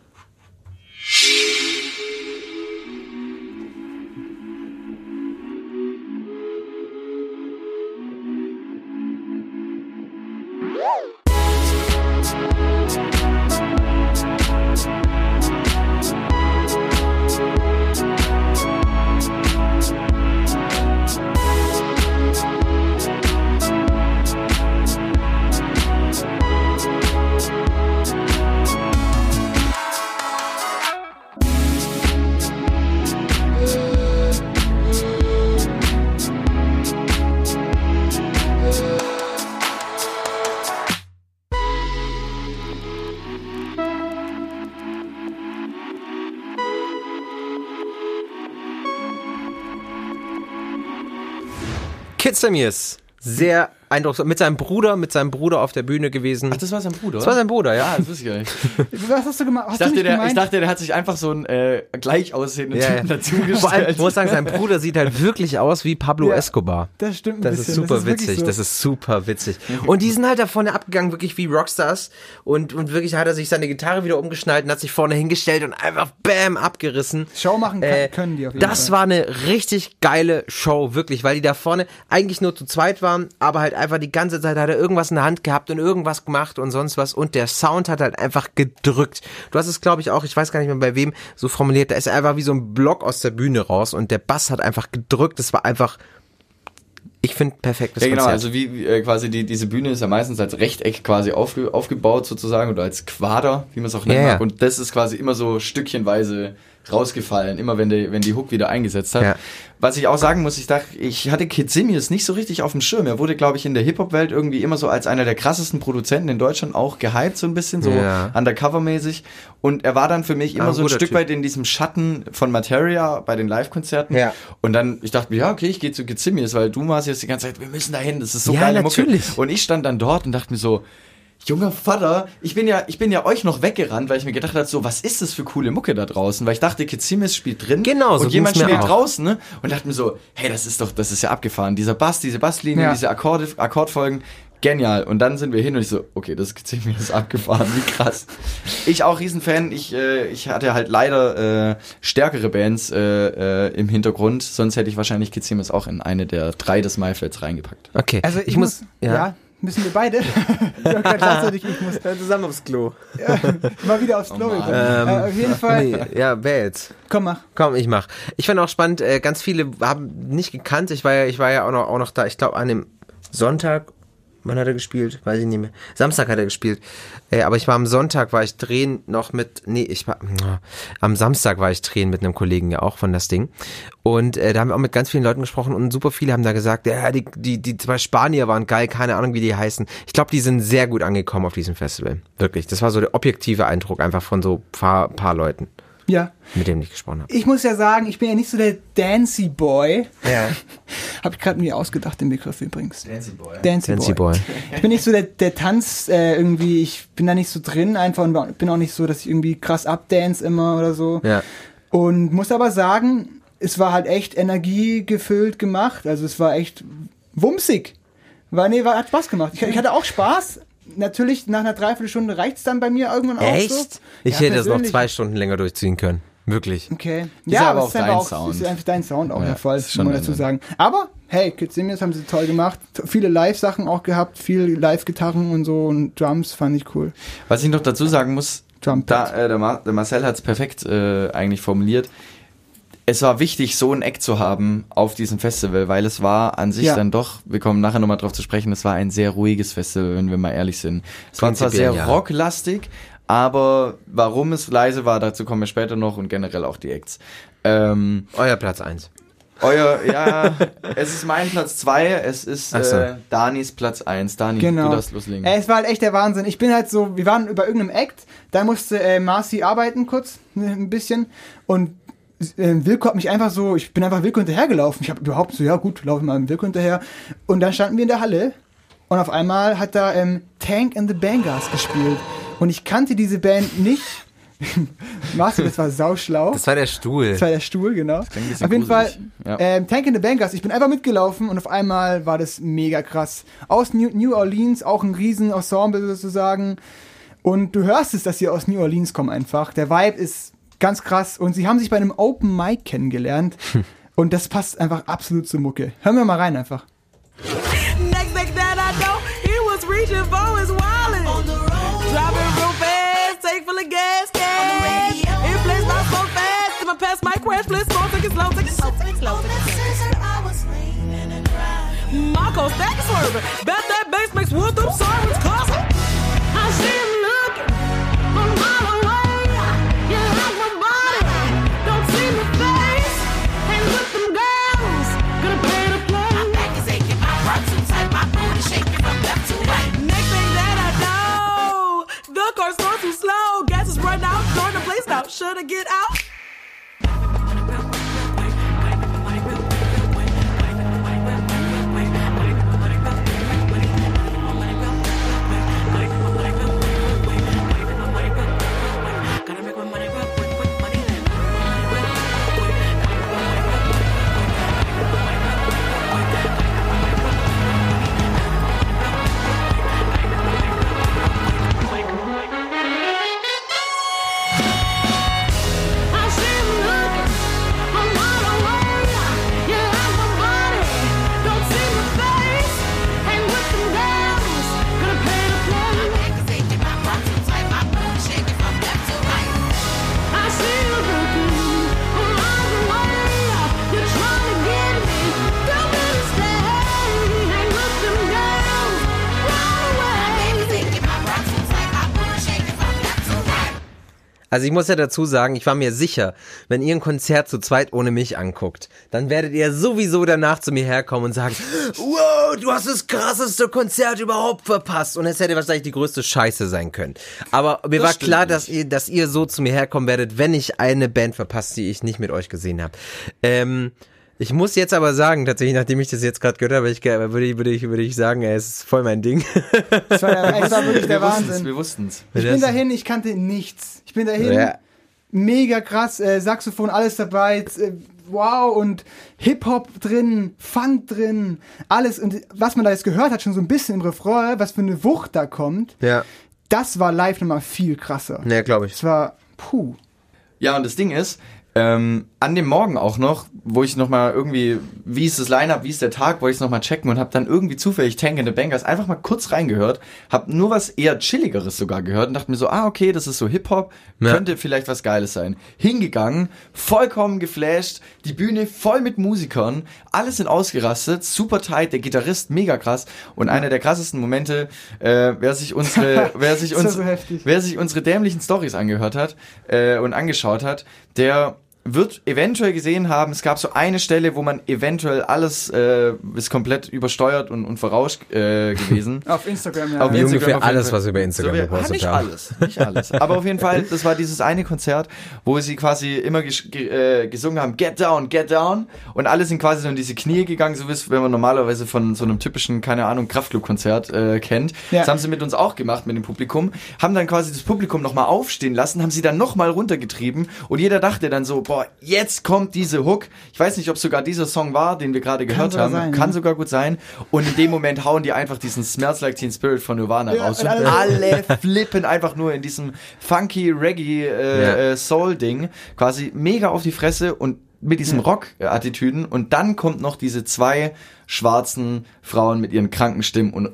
Kid Samirs, sehr eindrucksvoll. Mit seinem Bruder, mit seinem Bruder auf der Bühne gewesen. Ach, das war sein Bruder? das war sein Bruder, ja. Ah, das wusste ich gar nicht. Was hast du gemacht? Hast Ich dachte, der, gemeint? ich dachte, der hat sich einfach so einen äh, gleich aussehenden Ja, ja. Typen Vor allem, ich muss sagen, sein Bruder sieht halt wirklich aus wie Pablo Ja. Escobar. das stimmt ein Das bisschen. ist super wirklich witzig, so. das ist super witzig. Und die sind halt da vorne abgegangen, wirklich wie Rockstars. Und, und wirklich hat er sich seine Gitarre wieder umgeschnallt und hat sich vorne hingestellt und einfach bam, abgerissen. Show machen kann, Äh, können die auf jeden das Fall. war eine richtig geile Show, wirklich, weil die da vorne eigentlich nur zu zweit waren, aber halt einfach die ganze Zeit hat er irgendwas in der Hand gehabt und irgendwas gemacht und sonst was und der Sound hat halt einfach gedrückt. Du hast es, glaube ich, auch, ich weiß gar nicht mehr bei wem, so formuliert, da ist einfach wie so ein Block aus der Bühne raus und der Bass hat einfach gedrückt. Das war einfach, ich finde, perfektes Ja, genau, Konzert. also wie, wie äh, quasi die, diese Bühne ist ja meistens als Rechteck quasi aufge, aufgebaut sozusagen oder als Quader, wie man es auch nennt. Mag. Und das ist quasi immer so stückchenweise rausgefallen, immer wenn die, wenn die Hook wieder eingesetzt hat. Ja. Was ich auch sagen muss, ich dachte, ich hatte Kid Simius nicht so richtig auf dem Schirm. Er wurde, glaube ich, in der Hip-Hop-Welt irgendwie immer so als einer der krassesten Produzenten in Deutschland auch gehypt, so ein bisschen, so Ja. undercover-mäßig. Und er war dann für mich immer Ah, so ein Stück Typ. weit in diesem Schatten von Materia bei den Live-Konzerten. Ja. Und dann, ich dachte mir, ja, okay, ich gehe zu Kid Simius, weil du warst jetzt die ganze Zeit, wir müssen da hin, das ist so Ja, geile natürlich. Mucke. Und ich stand dann dort und dachte mir so, junger Vater, ich bin ja, ich bin ja euch noch weggerannt, weil ich mir gedacht habe, so, was ist das für coole Mucke da draußen? Weil ich dachte, Kid Simius spielt drin. Genau, so Und jemand spielt auch. draußen, ne? Und dachte mir so, hey, das ist doch, das ist ja abgefahren. Dieser Bass, diese Basslinien, Ja. diese Akkorde, Akkordfolgen, genial. Und dann sind wir hin und ich so, okay, das ist Kid Simius abgefahren, wie krass. Ich auch Riesenfan. Ich, äh, ich hatte halt leider äh, stärkere Bands äh, äh, im Hintergrund, sonst hätte ich wahrscheinlich Kid Simius auch in eine der drei des Maifelds reingepackt. Okay, Also ich, muss, ja. Müssen wir beide. ich gleichzeitig, muss zusammen aufs Klo. mal wieder aufs Klo. Mann. gekommen. äh, auf jeden Fall. Nee, ja, wer jetzt? Komm, mach. Komm, ich mach. Ich fand auch spannend, äh, ganz viele haben nicht gekannt. Ich war ja, ich war ja auch noch, auch noch da. Ich glaube, an dem Sonntag, wann hat er gespielt? Weiß ich nicht mehr. Samstag hat er gespielt. Äh, aber ich war am Sonntag, war ich drehen noch mit, nee, ich war, am Samstag war ich drehen mit einem Kollegen ja auch von das Ding. Und äh, da haben wir auch mit ganz vielen Leuten gesprochen und super viele haben da gesagt, ja, die, die, die zwei Spanier waren geil, keine Ahnung, wie die heißen. Ich glaube, die sind sehr gut angekommen auf diesem Festival. Wirklich. Das war so der objektive Eindruck einfach von so paar, paar Leuten, Ja. mit denen ich gesprochen habe. Ich muss ja sagen, ich bin ja nicht so der Dancy Boy. Ja. Hab ich gerade mir ausgedacht, den Begriff übrigens. Dancy Boy. Dancy, Fancy Boy. Boy. Ich bin nicht so der, der Tanz äh, irgendwie, ich bin da nicht so drin einfach und bin auch nicht so, dass ich irgendwie krass abdance immer oder so. Ja. Und muss aber sagen, es war halt echt energiegefüllt gemacht. Also es war echt wumsig. War, nee, war, hat Spaß gemacht. Ich, ich hatte auch Spaß. Natürlich, nach einer Dreiviertelstunde reicht's dann bei mir irgendwann auch so. Echt? Ich Ja, hätte das noch zwei Stunden länger durchziehen können. Wirklich. Okay. Ist ja, aber aber auch es ist einfach dein auch Sound. ist einfach dein Sound auch Ja, der Fall, muss man dazu sagen. Aber hey, Kid Simius haben sie toll gemacht. Viele Live-Sachen auch gehabt, viel Live-Gitarren und so und Drums fand ich cool. Was ich noch dazu sagen muss, da, äh, der, Mar der Marcel hat es perfekt äh, eigentlich formuliert. Es war wichtig, so ein Eck zu haben auf diesem Festival, weil es war an sich Ja. dann doch, wir kommen nachher nochmal drauf zu sprechen, es war ein sehr ruhiges Festival, wenn wir mal ehrlich sind. Es war zwar sehr ja. rocklastig, aber warum es leise war, dazu kommen wir später noch und generell auch die Acts. Ähm, Euer Platz eins. euer, ja, es ist mein Platz zwei, es ist so. äh, Danis Platz eins. Dani, Genau. du darfst loslegen. Äh, es war halt echt der Wahnsinn. Ich bin halt so, wir waren über irgendeinem Act, da musste äh, Marcy arbeiten kurz, ein bisschen und äh, Wilko hat mich einfach so, ich bin einfach Wilko hinterhergelaufen. Ich habe überhaupt so, ja gut, laufe mal Wilko hinterher. Und dann standen wir in der Halle und auf einmal hat da ähm, Tank and the Bangers gespielt. Und ich kannte diese Band nicht. Marcy, das war sauschlau. Das war der Stuhl. Das war der Stuhl, genau. klingt ein bisschen Auf jeden Fall, gruselig. Ja. ähm, Tank in the Bangers. Ich bin einfach mitgelaufen und auf einmal war das mega krass. Aus New, New Orleans, auch ein riesen Ensemble sozusagen. Und du hörst es, dass sie aus New Orleans kommen einfach. Der Vibe ist ganz krass. Und sie haben sich bei einem Open Mic kennengelernt. und das passt einfach absolut zur Mucke. Hören wir mal rein einfach. Next thing that I know, he was reaching for his wallet. On the road. Driving real fast, tank full of gas, gas. It plays not so fast. I pass my crash, please slow, take it slow, take it slow, take it slow. Marco stack swerving. Bet that bass makes wood them sirens cussing. I see Should I get out? Also ich muss ja dazu sagen, ich war mir sicher, wenn ihr ein Konzert zu zweit ohne mich anguckt, dann werdet ihr sowieso danach zu mir herkommen und sagen, wow, du hast das krasseste Konzert überhaupt verpasst. Und es hätte wahrscheinlich die größte Scheiße sein können. Aber mir war stimmt klar, nicht. dass ihr, dass ihr so zu mir herkommen werdet, wenn ich eine Band verpasst, die ich nicht mit euch gesehen habe. Ähm, ich muss jetzt aber sagen, tatsächlich, nachdem ich das jetzt gerade gehört habe, ich, würde, ich, würde, ich, würde ich sagen, ey, es ist voll mein Ding. Das war, der, das war wirklich der wir wussten's, Wahnsinn. wir wussten's. Ich bin dahin, ich kannte nichts. Ich bin dahin, Ja. mega krass, äh, Saxophon, alles dabei, äh, wow, und Hip-Hop drin, Funk drin, alles. Und was man da jetzt gehört hat, schon so ein bisschen im Refrain, was für eine Wucht da kommt, Ja, das war live nochmal viel krasser. ne, glaube ich. Es war, puh. Ja, und das Ding ist, ähm, an dem Morgen auch noch, wo ich nochmal irgendwie, wie ist das Line-Up, wie ist der Tag, wollte ich es nochmal checken und habe dann irgendwie zufällig Tank in the Bangers einfach mal kurz reingehört, habe nur was eher chilligeres sogar gehört und dachte mir so, ah, okay, das ist so Hip-Hop, Ja. könnte vielleicht was Geiles sein. Hingegangen, vollkommen geflasht, die Bühne voll mit Musikern, alles sind ausgerastet, super tight, der Gitarrist mega krass und einer der krassesten Momente, äh, wer sich unsere, wer sich uns, so wer sich unsere dämlichen Stories angehört hat äh, und angeschaut hat, der wird eventuell gesehen haben, es gab so eine Stelle, wo man eventuell alles äh, ist komplett übersteuert und, und vorauscht äh, gewesen. Auf Instagram, ja. Auf Instagram ungefähr alles, was bei Instagram wir- gepostet ah, nicht haben. alles, nicht alles. Aber auf jeden Fall, das war dieses eine Konzert, wo sie quasi immer ges ge äh, gesungen haben, Get Down, Get Down. Und alle sind quasi so in diese Knie gegangen, so wie es, wenn man normalerweise von so einem typischen, keine Ahnung, Kraftclub-Konzert äh, kennt. Ja. Das haben sie mit uns auch gemacht, mit dem Publikum. Haben dann quasi das Publikum nochmal aufstehen lassen, haben sie dann nochmal runtergetrieben. Und jeder dachte dann so, boah, jetzt kommt diese Hook. Ich weiß nicht, ob sogar dieser Song war, den wir gerade gehört haben. sein, Kann ja. sogar gut sein. Und in dem Moment hauen die einfach diesen Smells Like Teen Spirit von Nirvana Ja, raus. und alle- alle flippen einfach nur in diesem funky Reggae äh, Ja. äh, Soul Ding quasi mega auf die Fresse und mit diesem Rock-Attitüden und dann kommt noch diese zwei schwarzen Frauen mit ihren kranken Stimmen und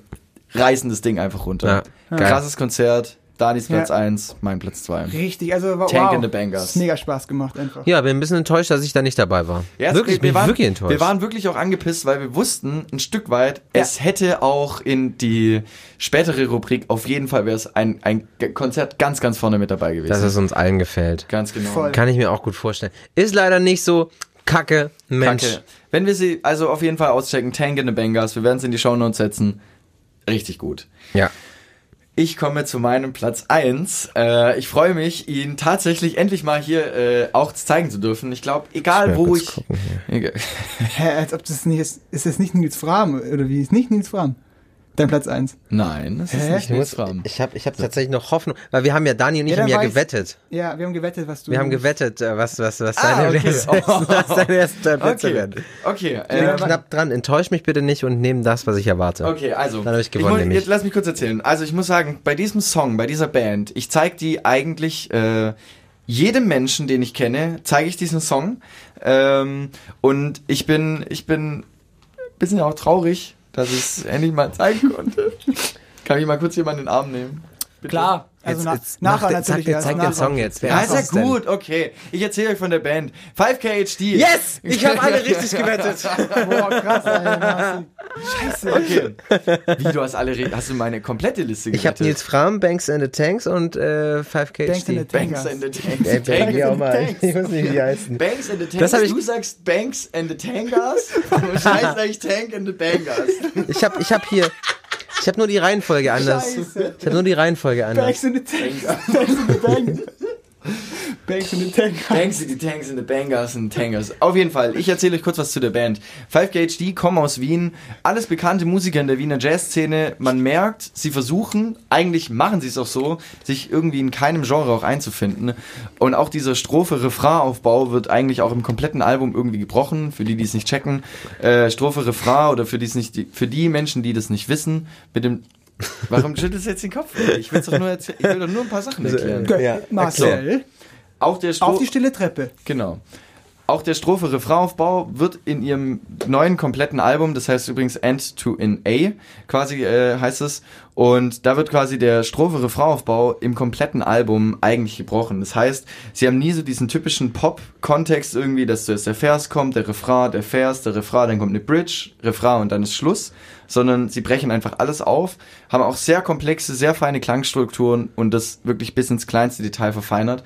reißen das Ding einfach runter. Ja. Krasses Konzert, Danis Platz Ja. 1, mein Platz 2. Richtig, also wow. Tank in the Bangers. Ist Mega Spaß gemacht einfach. Ja, bin ein bisschen enttäuscht, dass ich da nicht dabei war. Ja, wirklich, ich waren, wirklich enttäuscht. Wir waren wirklich auch angepisst, weil wir wussten ein Stück weit, es hätte auch in die spätere Rubrik auf jeden Fall wäre es ein, ein Konzert ganz, ganz vorne mit dabei gewesen. dass es uns allen gefällt. ganz genau. Voll. Kann ich mir auch gut vorstellen. Ist leider nicht so. Kacke, Mensch. Danke. Wenn wir sie also auf jeden Fall auschecken, Tank in the Bangers, wir werden es in die Shownotes setzen. Richtig gut. Ja. Ich komme zu meinem Platz 1. Äh, ich freue mich, ihn tatsächlich endlich mal hier äh, auch zeigen zu dürfen. Ich glaube, egal Ich wo ich. gucken Egal. Hä, als ob das nicht ist. Ist das nicht Nils Fram? Oder wie? Ist nicht Nils Fram? Dein Platz 1. Nein, das ist Hä? nicht Ich, muss, Nils Fram. ich habe ich hab tatsächlich noch Hoffnung, weil wir haben ja, Dani und ich Ja, haben ja weiß- gewettet. Ja, wir haben gewettet, was du. Wir haben gewettet, äh, was, was, was Ah, deine, okay. was deine ersten drei Plätze Okay, werden. okay. Ich bin Äh, knapp dran. Enttäusch mich bitte nicht und nehm das, was ich erwarte. Okay, also. Dann hab ich gewonnen, muss- nämlich. jetzt lass mich kurz erzählen. Also ich muss sagen, bei diesem Song, bei dieser Band, ich zeige die eigentlich äh, jedem Menschen, den ich kenne, zeige ich diesen Song. Ähm, und ich bin, ich bin ein bisschen auch traurig, dass ich es endlich mal zeigen konnte. Kann ich mal kurz jemanden in den Arm nehmen? Bitte? Klar. Also Jetzt- na, jetzt nachher mach den- natürlich Zeig, zeig den. Song jetzt. Wer Ja, ist ja denn? gut, okay. Ich erzähle euch von der Band. 5KHD. Yes! Ich habe alle richtig gewettet. Boah, krass, Marci. Scheiße. Okay. Wie, du hast alle, hast du meine komplette Liste Ich habe? Nils Fram, Banks and the Tanks und äh, 5K Banks and the Banks and the Tanks. Ey, Banks and auch the. Tanks. Ich weiß nicht, wie die heißen. Banks and the Tanks. Das hab ich- du sagst Banks and the Tankers und scheiß eigentlich Tank and the Bangers. Ich habe ich hab hier, ich habe nur die Reihenfolge anders. Scheiße. Ich habe nur die Reihenfolge anders. Banks in the Tank. Banks in the Tank. Banks in the Tank. Banks and the Tanks and the Bangers and Tankers. Auf jeden Fall, ich erzähle euch kurz was zu der Band. 5KHD kommen aus Wien, alles bekannte Musiker in der Wiener Jazzszene. Man merkt, sie versuchen, eigentlich machen sie es auch so, sich irgendwie in keinem Genre auch einzufinden. Und auch dieser Strophe-Refrain-Aufbau wird eigentlich auch im kompletten Album irgendwie gebrochen, für die, die es nicht checken. Äh, Strophe-Refrain oder für nicht, für die Menschen, die das nicht wissen, mit dem Warum schüttelst du jetzt den Kopf? Ich, will's doch nur erzäh- ich will doch nur ein paar Sachen erklären. Okay, Ja, Marcel. Auch der Auf die stille Treppe. Genau. Auch der Strophe-Refrainaufbau wird in ihrem neuen kompletten Album, das heißt übrigens End to in A, quasi äh, heißt es, und da wird quasi der Strophe-Refrainaufbau im kompletten Album eigentlich gebrochen. Das heißt, sie haben nie so diesen typischen Pop-Kontext irgendwie, dass zuerst der Vers kommt, der Refrain, der Vers, der Refrain, dann kommt eine Bridge, Refrain und dann ist Schluss, sondern sie brechen einfach alles auf, haben auch sehr komplexe, sehr feine Klangstrukturen und das wirklich bis ins kleinste Detail verfeinert.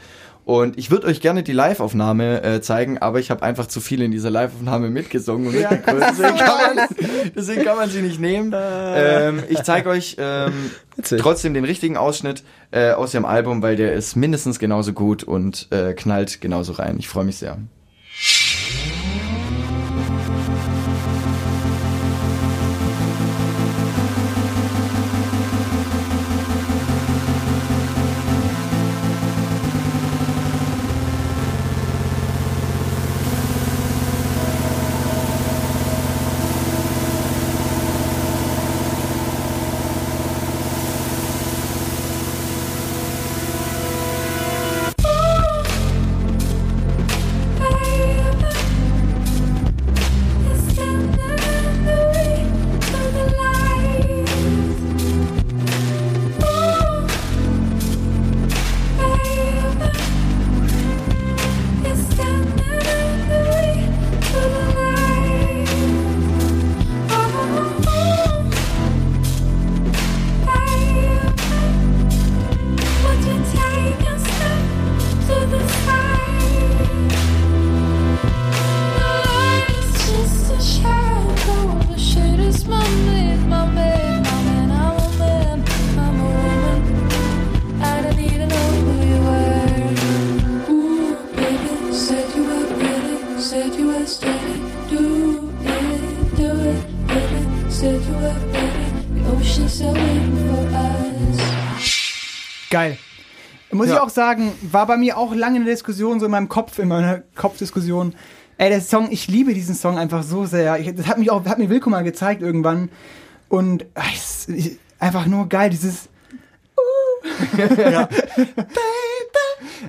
Und ich würde euch gerne die Live-Aufnahme äh, zeigen, aber ich habe einfach zu viel in dieser Live-Aufnahme mitgesungen und Ja, mitgegrölt. das ist Deswegen, so kann man, deswegen kann man sie nicht nehmen. Ähm, ich zeige euch ähm, trotzdem den richtigen Ausschnitt äh, aus dem Album, weil der ist mindestens genauso gut und äh, knallt genauso rein. Ich freue mich sehr. Sagen, war bei mir auch lange eine Diskussion, so in meinem Kopf, in meiner Kopfdiskussion. Ey, der Song, ich liebe diesen Song einfach so sehr. Ich, das hat mich auch, hat mir Wilko mal gezeigt irgendwann. Und ah, es ist einfach nur geil, dieses.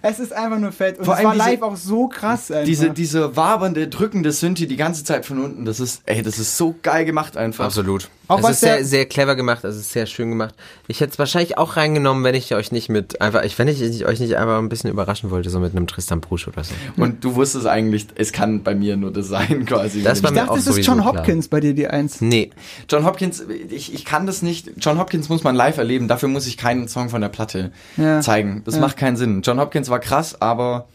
Es ist einfach nur fett. Und Vor es allem war diese- live auch so krass. Einfach. Diese, diese wabernde, drückende Synthi die ganze Zeit von unten, das ist, ey, das ist so geil gemacht einfach. Absolut. Auch es was ist sehr, sehr clever gemacht, es ist sehr schön gemacht. Ich hätte es wahrscheinlich auch reingenommen, wenn ich euch nicht mit einfach, ich, wenn ich euch nicht einfach ein bisschen überraschen wollte, so mit einem Tristan Prusch oder so. Und du wusstest eigentlich, es kann bei mir nur das sein, quasi. Das war ich dachte, es ist John klar. Hopkins bei dir die Eins. Nee, John Hopkins, ich, ich kann das nicht. John Hopkins muss man live erleben. Dafür muss ich keinen Song von der Platte Ja. zeigen. Das Ja. macht keinen Sinn. John Hopkins war krass, aber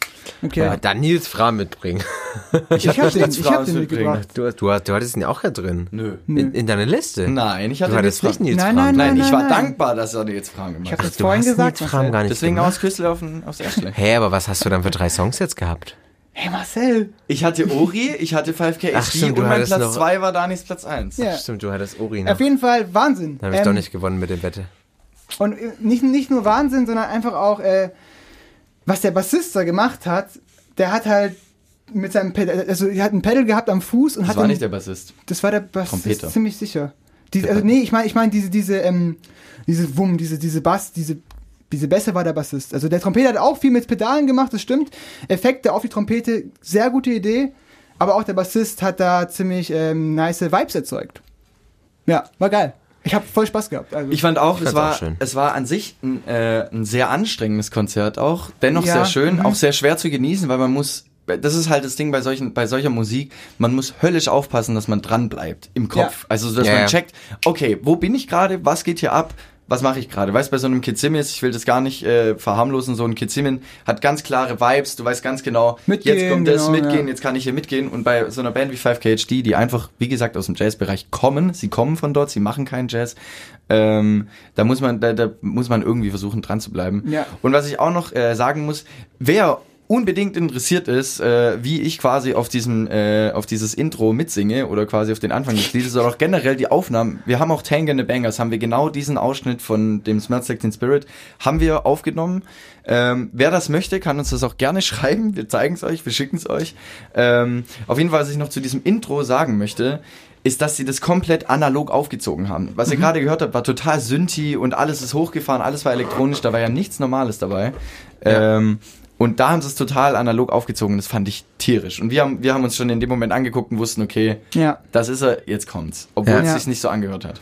Okay. ja, dann Nils Fra mitbringen. ich hab den, ich hab den mitbringen. mitgebracht. Du, du, du hattest ihn ja auch ja drin. nö. In, in deiner Liste. Nein, ich hatte Du hattest nicht Nils Nein, Fra. nein, Nein, ich war nein. dankbar, dass er jetzt Fragen Ich gemacht hab hat. das Du vorhin hast gesagt. Nils Fra Marcel. gar nicht Deswegen gemacht. aus Küssel auf den, aufs Erstle. Hä, aber was hast du dann für drei Songs jetzt gehabt? Hey Marcel. Ich hatte Ori, ich hatte 5K Ach, stimmt, und mein Platz noch- 2 war Danis Platz 1. Ja. Stimmt, du hattest Uri. Ne? Auf jeden Fall Wahnsinn. Da habe ich Ähm, doch nicht gewonnen mit der Wette. Und äh, nicht, nicht nur Wahnsinn, sondern einfach auch, äh, was der Bassist da gemacht hat, der hat halt mit seinem Pedal, also er hat ein Pedal gehabt am Fuß und Das hat war den- nicht der Bassist. das war der Bassist, Trompeter. ziemlich sicher. Die, also nee, ich meine, ich meine diese, diese, ähm, diese Wumm, diese, diese Bass, diese, diese Bässe war der Bassist. Also der Trompeter hat auch viel mit Pedalen gemacht, das stimmt. Effekte auf die Trompete, sehr gute Idee. Aber auch der Bassist hat da ziemlich ähm, nice Vibes erzeugt. Ja, war geil. Ich habe voll Spaß gehabt. Also. Ich fand auch, es fand's war, auch schön. es war an sich ein, äh, ein sehr anstrengendes Konzert auch. Dennoch Ja, sehr schön, mhm. auch sehr schwer zu genießen, weil man muss, das ist halt das Ding bei solchen, bei solcher Musik, man muss höllisch aufpassen, dass man dran bleibt im Kopf. Ja. Also, dass Ja, man ja. checkt, okay, wo bin ich gerade, was geht hier ab? Was mache ich gerade? Weißt bei so einem Kizimis, ich will das gar nicht äh, verharmlosen, so ein Kizimin hat ganz klare Vibes, du weißt ganz genau, Mitgehen, jetzt kommt das, genau, mitgehen, ja. jetzt kann ich hier mitgehen. Und bei so einer Band wie 5KHD, die einfach, wie gesagt, aus dem Jazzbereich kommen, sie kommen von dort, sie machen keinen Jazz, ähm, da muss man, da, da muss man irgendwie versuchen, dran zu bleiben. Ja. Und was ich auch noch äh, sagen muss, wer unbedingt interessiert ist, äh, wie ich quasi auf diesem, äh, auf dieses Intro mitsinge oder quasi auf den Anfang des Liedes oder auch generell die Aufnahmen. Wir haben auch Tank and the Bangers, haben wir genau diesen Ausschnitt von dem Smells Like Teen Spirit, haben wir aufgenommen. Ähm, wer das möchte, kann uns das auch gerne schreiben. Wir zeigen es euch, wir schicken es euch. Ähm, auf jeden Fall, was ich noch zu diesem Intro sagen möchte, ist, dass sie das komplett analog aufgezogen haben. Was ihr gerade gehört habt, war total Synthi und alles ist hochgefahren, alles war elektronisch, da war ja nichts Normales dabei. Ähm, Und da haben sie es total analog aufgezogen. Das fand ich tierisch. Und wir haben, wir haben uns schon in dem Moment angeguckt und wussten, okay, Ja. das ist er, jetzt kommt's. Obwohl Ja. es sich nicht so angehört hat.